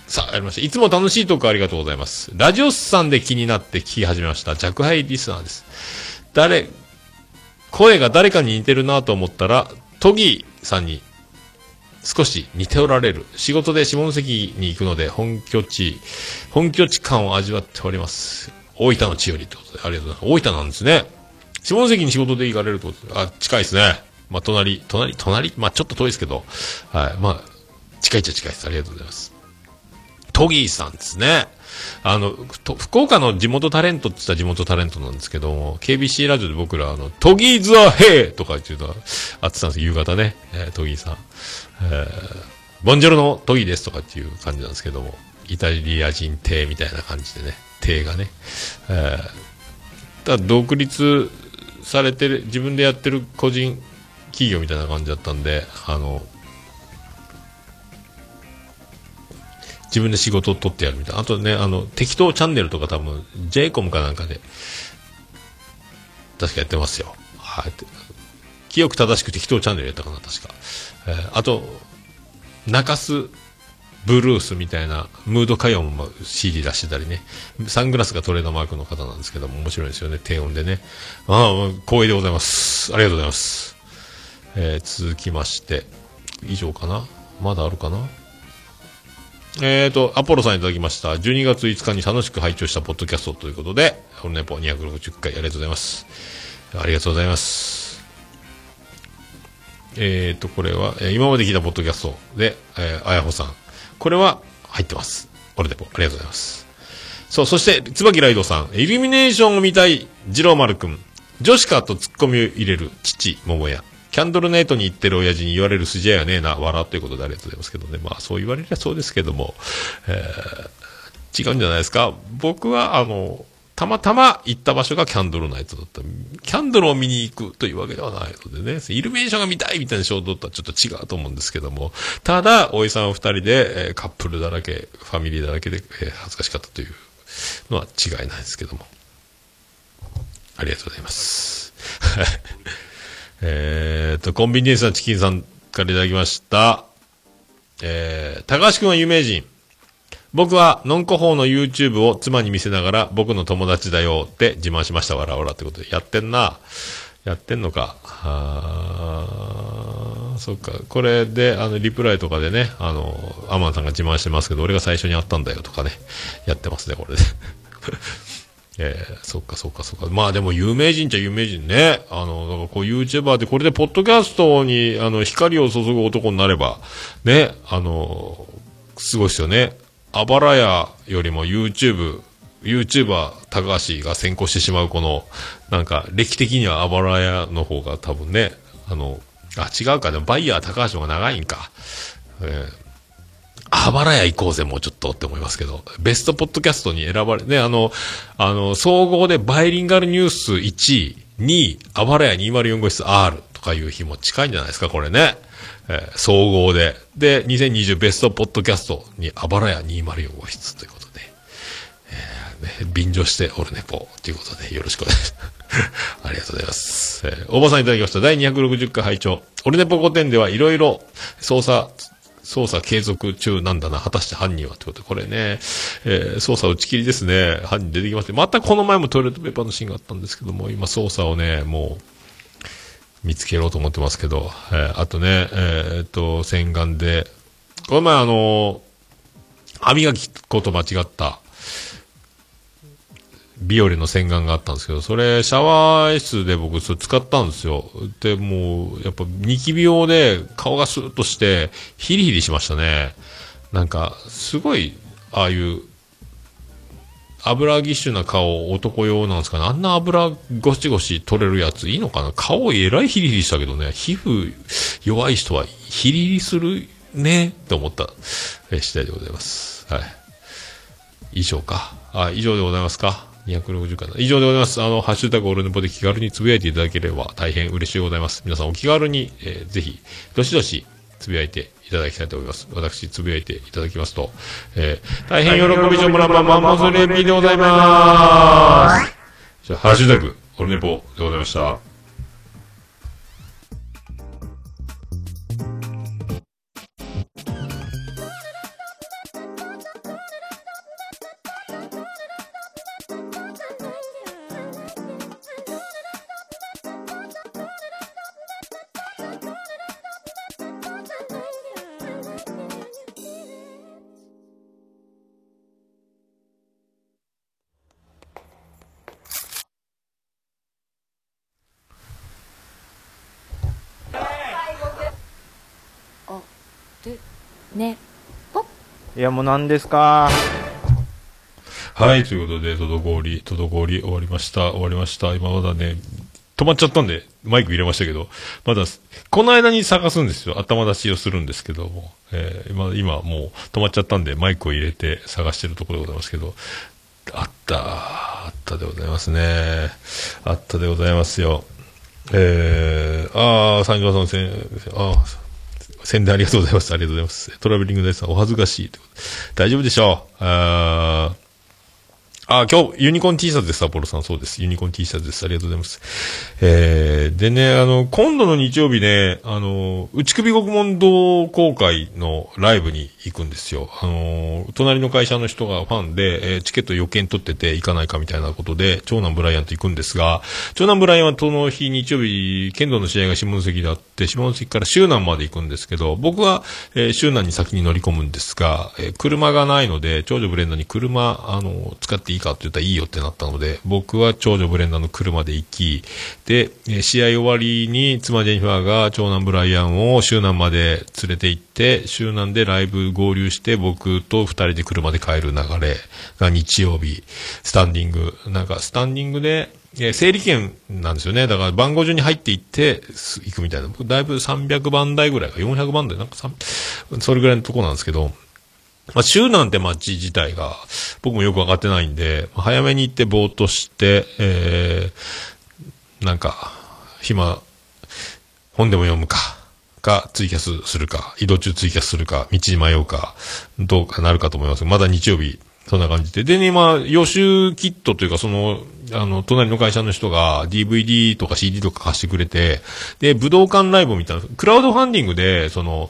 さあ、やりました。いつも楽しいトークありがとうございます。ラジオスさんで気になって聞き始めました。弱敗リスナーです。誰、声が誰かに似てるなと思ったら、トギーさんに少し似ておられる。仕事で下関に行くので、本拠地、本拠地感を味わっております。大分の千よりってことで、ありがとうございます。大分なんですね。下関に仕事で行かれるってことで、あ、近いですね。まあ、隣、隣、隣、まあ、ちょっと遠いですけど、はい、まあ、近いっちゃ近いです。ありがとうございます。トギーさんですね。あの、福岡の地元タレントって言ったら地元タレントなんですけども、KBC ラジオで僕ら、あの、トギーズはヘイとか言ってた、あってたんです夕方ね、えートギーさん。えーボンジョルのトギーですとかっていう感じなんですけども、イタリア人亭みたいな感じでね、亭がね。えーだ独立されてる、自分でやってる個人企業みたいな感じだったんで、あの、自分で仕事を取ってやるみたいな。あとね、あの、適当チャンネルとか多分、JCOM かなんかで、確かやってますよ。はい。清く正しく適当チャンネルやったかな、確か。えーあと、中洲ブルースみたいな、ムード歌謡も CD 出してたりね。サングラスがトレードマークの方なんですけども、面白いですよね、低音でね。ああ、光栄でございます。ありがとうございます。えー続きまして、以上かな？まだあるかな？えーと、アポロさんいただきました。12月5日に楽しく拝聴したポッドキャストということで、オルネポ260回ありがとうございます。ありがとうございます。えーと、これは、え今まで聞いたポッドキャストで、えー、あやほさん。これは入ってます。オルデポ、ありがとうございます。そう、そして、椿ライドさん。イルミネーションを見たい、二郎丸くん。女子かとツッコミを入れる、父、桃屋。キャンドルネートに行ってる親父に言われる筋合いはねえな、笑ということでありがとうございますけどね。まあ、そう言われりゃそうですけども、えー違うんじゃないですか。僕は、あの、たまたま行った場所がキャンドルナイトだった。キャンドルを見に行くというわけではないのでね、イルミネーションが見たいみたいな衝動とはちょっと違うと思うんですけども、ただ、おいさん二人で、えーカップルだらけ、ファミリーだらけで、えー恥ずかしかったというのは違いないですけども。ありがとうございます。[LAUGHS] えーと、コンビニエンスなチキンさんからいただきました。えー、高橋くんは有名人。僕は、ノンコ法の YouTube を妻に見せながら、僕の友達だよって自慢しました。わらわらってことで。やってんな。やってんのか。あーそっか。これで、あの、リプライとかでね、あの、アマンさんが自慢してますけど、俺が最初に会ったんだよとかね。やってますね、これで。[LAUGHS] えー、そっかそっかそっか。まあでも有名人っちゃ有名人ね。あの、だかこう YouTuber でこれでポッドキャストにあの光を注ぐ男になれば、ね、あの、すごいですよね。あばらやよりも YouTube、YouTuber 高橋が先行してしまうこの、なんか歴的にはあばらやの方が多分ね、あの、あ、違うか、でもバイヤー高橋の方が長いんか。えーあばらや行こうぜ、もうちょっとって思いますけど、ベストポッドキャストに選ばれ、ね、あの、あの、総合でバイリンガルニュース1位、2位、あばらや204号室 R とかいう日も近いんじゃないですか、これね。えー総合で。で、2020ベストポッドキャストにあばらや204号室ということで、えーね、便乗してオルネポということで、よろしくお願いします。[LAUGHS] ありがとうございます。えー、大場さんいただきました。第260回拝聴オルネポ5点ではいろいろ捜査、捜査継続中なんだな。果たして犯人はってことで、これね、えー捜査打ち切りですね。犯人出てきまして、またこの前もトイレットペーパーのシーンがあったんですけども、今捜査をね、もう、見つけようと思ってますけど、えーあとね、えーっと、洗顔で、この前あの、歯磨き粉と間違った、ビオレの洗顔があったんですけど、それ、シャワー室で僕、それ使ったんですよ。で、もう、やっぱ、ニキビ用で顔がスーッとして、ヒリヒリしましたね。なんか、すごい、ああいう、油ぎっしゅな顔、男用なんですかね。あんな油ゴシゴシ取れるやついいのかな顔えらいヒリヒリしたけどね。皮膚弱い人はヒリヒリするねって思った、え次第でございます。はい。以上か。あ、以上でございますか。260かな。以上でございます。あの、ハッシュタグオルネポで気軽につぶやいていただければ大変嬉しいございます。皆さんお気軽に、えーぜひ、どしどしつぶやいていただきたいと思います。私、つぶやいていただきますと、えー大変喜びしょもらまマンモスレビでございます。じゃあ、ハッシュタグオルネポでございました。やもう何ですか？はい、ということで、滞り、滞り終わりました。終わりました。今まだね、止まっちゃったんで、マイク入れましたけど、まだ、この間に探すんですよ。頭出しをするんですけども、えー今、今もう止まっちゃったんで、マイクを入れて探してるところでございますけど、あった、あったでございますね。あったでございますよ。えー、あー、三条さん、せん、あー、宣伝ありがとうございます。ありがとうございます。トラベリング大さん、お恥ずかしい。大丈夫でしょう。あーあ、今日、ユニコーン T シャツです、サポロさん。そうです。ユニコーン T シャツです。ありがとうございます。えー、でね、あの、今度の日曜日ね、あの、内首獄門同好会のライブに行くんですよ。あの、隣の会社の人がファンで、えーチケット余計に取ってて行かないかみたいなことで、長男ブライアンと行くんですが、長男ブライアンはその日日曜日、剣道の試合が下関であって、下関から周南まで行くんですけど、僕は、えー周南に先に乗り込むんですが、え車がないので、長女ブレンダーに車、あの、使っていいかって言ったらいいよってなったので、僕は長女ブレンダーの車で行き、で、え試合終わりに妻ジェニファーが長男ブライアンを周南まで連れて行って、周南でライブ合流して、僕と二人で車で帰る流れが日曜日、スタンディング、なんかスタンディングで、え整理券なんですよね。だから番号順に入っていって、行くみたいな。僕だいぶ300番台ぐらいか、400番台、なんかさそれぐらいのとこなんですけど、まあ、州なんて街自体が、僕もよくわかってないんで、早めに行ってぼーっとして、えー、なんか、暇、本でも読むか、か、ツイキャスするか、移動中ツイキャスするか、道に迷うか、どうかなるかと思います。まだ日曜日、そんな感じで。でね、今、予習キットというか、その、あの、隣の会社の人が DVD とか CD とか貸してくれて、で、武道館ライブみたいな、クラウドファンディングで、その、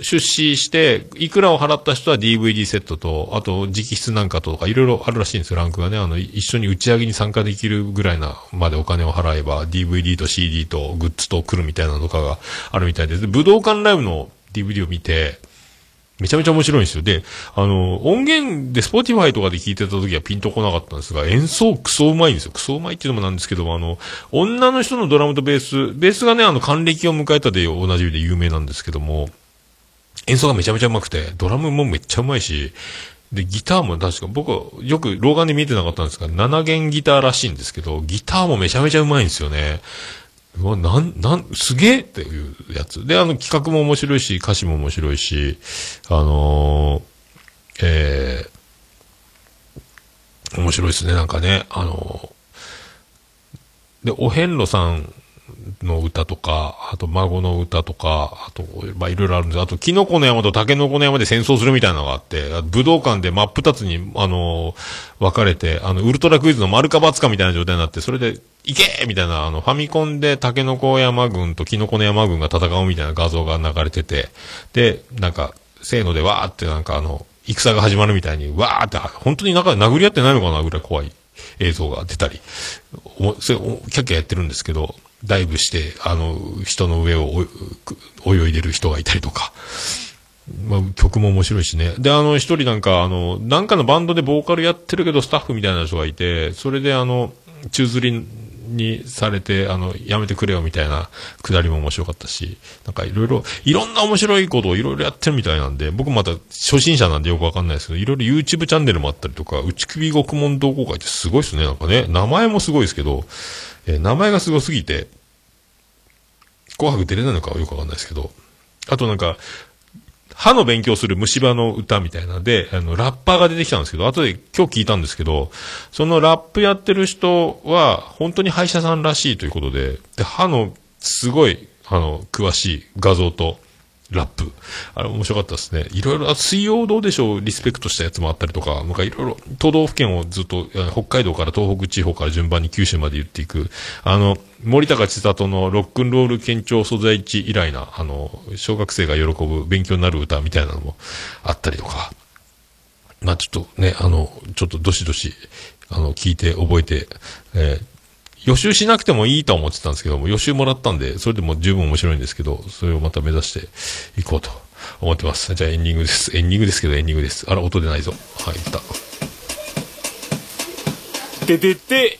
出資して、いくらを払った人は DVD セットと、あと、直筆なんかとか、いろいろあるらしいんですよ、ランクがね。あの、一緒に打ち上げに参加できるぐらいな、までお金を払えば、DVD と CD とグッズと来るみたいなのとかがあるみたいです。で武道館ライブの DVD を見て、めちゃめちゃ面白いんですよ。で、あの、音源で Spotify とかで聴いてた時はピンとこなかったんですが、演奏クソうまいんですよ。クソうまいっていうのもなんですけども、あの、女の人のドラムとベース、ベースがね、あの、還暦を迎えたでおなじみで有名なんですけども、演奏がめちゃめちゃうまくて、ドラムもめっちゃうまいし、で、ギターも確か、僕はよく老眼で見えてなかったんですが、7弦ギターらしいんですけど、ギターもめちゃめちゃうまいんですよね。うわ、なん、なん、すげえっていうやつ。で、あの企画も面白いし、歌詞も面白いし、あのーえー、面白いですね、なんかね、あのーで、お遍路さんの歌とか、あと孫の歌とか、あと、まあ、いろいろあるんですあと、キノコの山とタケノコの山で戦争するみたいなのがあって、武道館で真っ二つに、あの分かれて、あの、ウルトラクイズの丸か×かみたいな状態になって、それで、行け!みたいな、あの、ファミコンでタケノコ山軍とキノコの山軍が戦うみたいな画像が流れてて、で、なんか、せーのでわーってなんかあの、戦が始まるみたいに、わーって、本当になんか殴り合ってないのかなぐらい怖い映像が出たり、おそれ、おキャッキャやってるんですけど、ダイブして、あの、人の上を泳いでる人がいたりとか、まあ、曲も面白いしね。で、あの、一人なんか、あの、なんかのバンドでボーカルやってるけど、スタッフみたいな人がいて、それであの、宙吊りにされて、あの、やめてくれよみたいなくだりも面白かったし、なんかいろいろ、いろんな面白いことをいろいろやってるみたいなんで、僕また初心者なんでよくわかんないですけど、いろいろ YouTube チャンネルもあったりとか、内首獄門同好会ってすごいですね、なんかね。名前もすごいですけど、えー名前がすごすぎて、紅白出れないのかはよくわかんないですけど、あとなんか、歯の勉強する虫歯の歌みたいなんで、あの、ラッパーが出てきたんですけど、後で今日聞いたんですけど、そのラップやってる人は、本当に歯医者さんらしいということで、で、歯の、すごい、あの、詳しい画像と、ラップ。あれ面白かったですね。いろいろ、あ水曜どうでしょう？リスペクトしたやつもあったりとか、なんかいろいろ、都道府県をずっと、北海道から東北地方から順番に九州まで言っていく、あの、森高千里のロックンロール県庁所在地以来な、あの、小学生が喜ぶ勉強になる歌みたいなのもあったりとか、まあちょっとね、あの、ちょっとどしどし、あの、聞いて覚えて、えー予習しなくてもいいと思ってたんですけども、予習もらったんで、それでも十分面白いんですけど、それをまた目指していこうと思ってます。じゃあエンディングです。エンディングですけど、エンディングです。あら、音出ないぞ。はい、いった。ててて、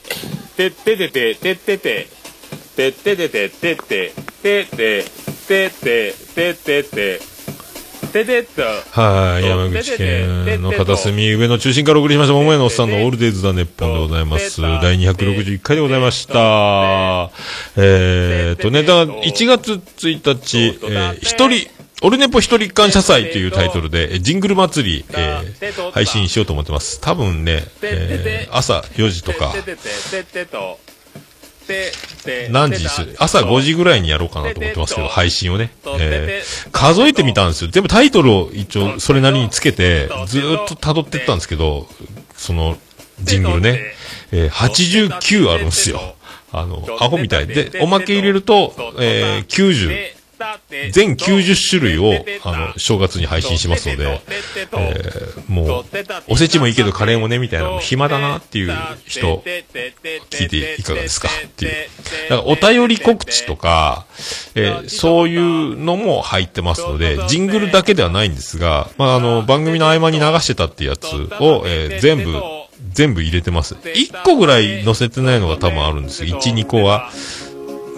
てててて、ててて、てててて、ててて、ててて、ててて、ててて、っとはい、山口県の片隅上の中心からお送りしました、桃屋のおっさんのオールデイズ・ザ・ネッポンでございます。第261回でございました。えーとね、だから1月1日、えー一人、オルネポ一人感謝祭というタイトルで、えジングル祭り、えー配信しようと思ってます。多分ね、えー朝4時とか、何時にする？朝5時ぐらいにやろうかなと思ってますけど、配信をね。えー数えてみたんですよ。全部タイトルを一応それなりにつけて、ずーっと辿ってったんですけど、その、ジングルね、えー89あるんですよ。あの、アホみたいで、おまけ入れると、えー90、全90種類を、あの、正月に配信しますので、えーもう、おせちもいいけどカレーもね、みたいな、暇だなっていう人、聞いていかがですかっていう。だからお便り告知とか、えーそういうのも入ってますので、ジングルだけではないんですが、まあ、あの、番組の合間に流してたってやつを、えー全部、全部入れてます。1個ぐらい載せてないのが多分あるんですよ。1、2個は。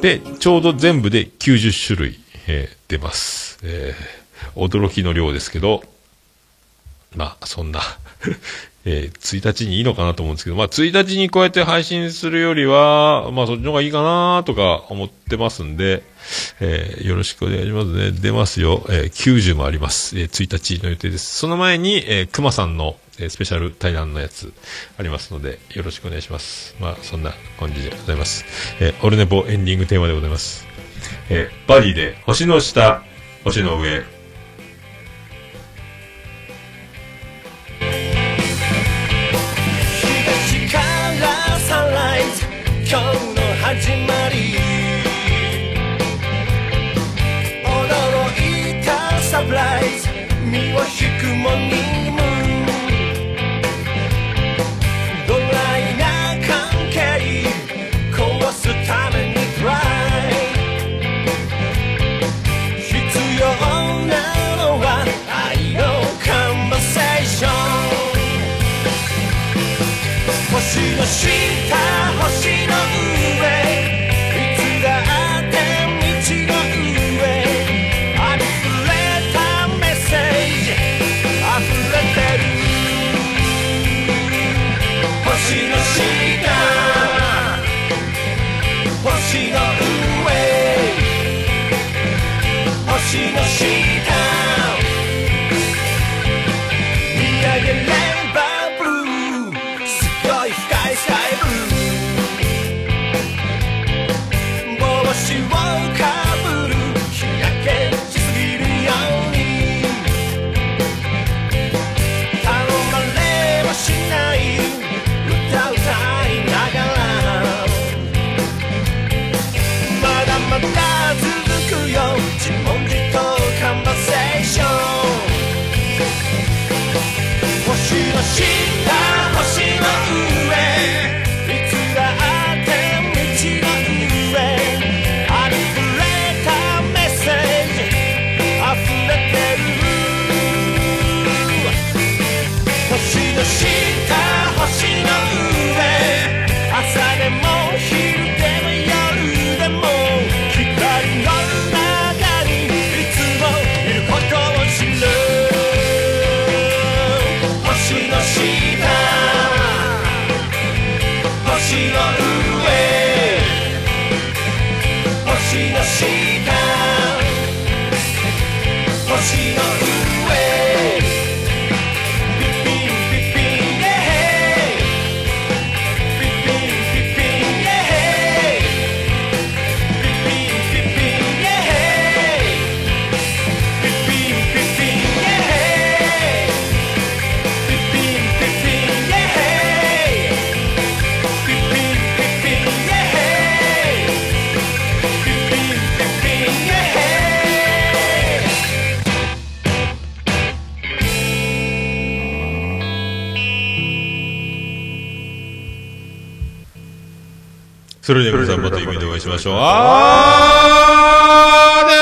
で、ちょうど全部で90種類、えー出ます。えー驚きの量ですけど、まあ、そんな、[LAUGHS] えー1日にいいのかなと思うんですけど、まあ、1日にこうやって配信するよりは、まあ、そっちの方がいいかなとか思ってますんで、えーよろしくお願いしますね。出ますよ。えー90もあります。えー1日の予定です。その前に、えー、熊さんの、えスペシャル対談のやつありますので、よろしくお願いします。まあ、そんな感じでございます。えーオルネポエンディングテーマでございます。えーバディで、星の下、星の上、東からサンライズ今日の始まり。驚いたサプライズ。身を引くモーそれでは皆さんまた夢でお会いしましょう。あーね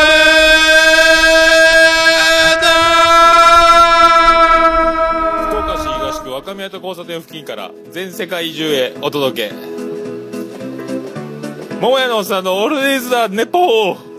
福岡市東区若宮と交差点付近から全世界中へお届け。桃屋のおっさんのオールディーズ・ザ・ネポー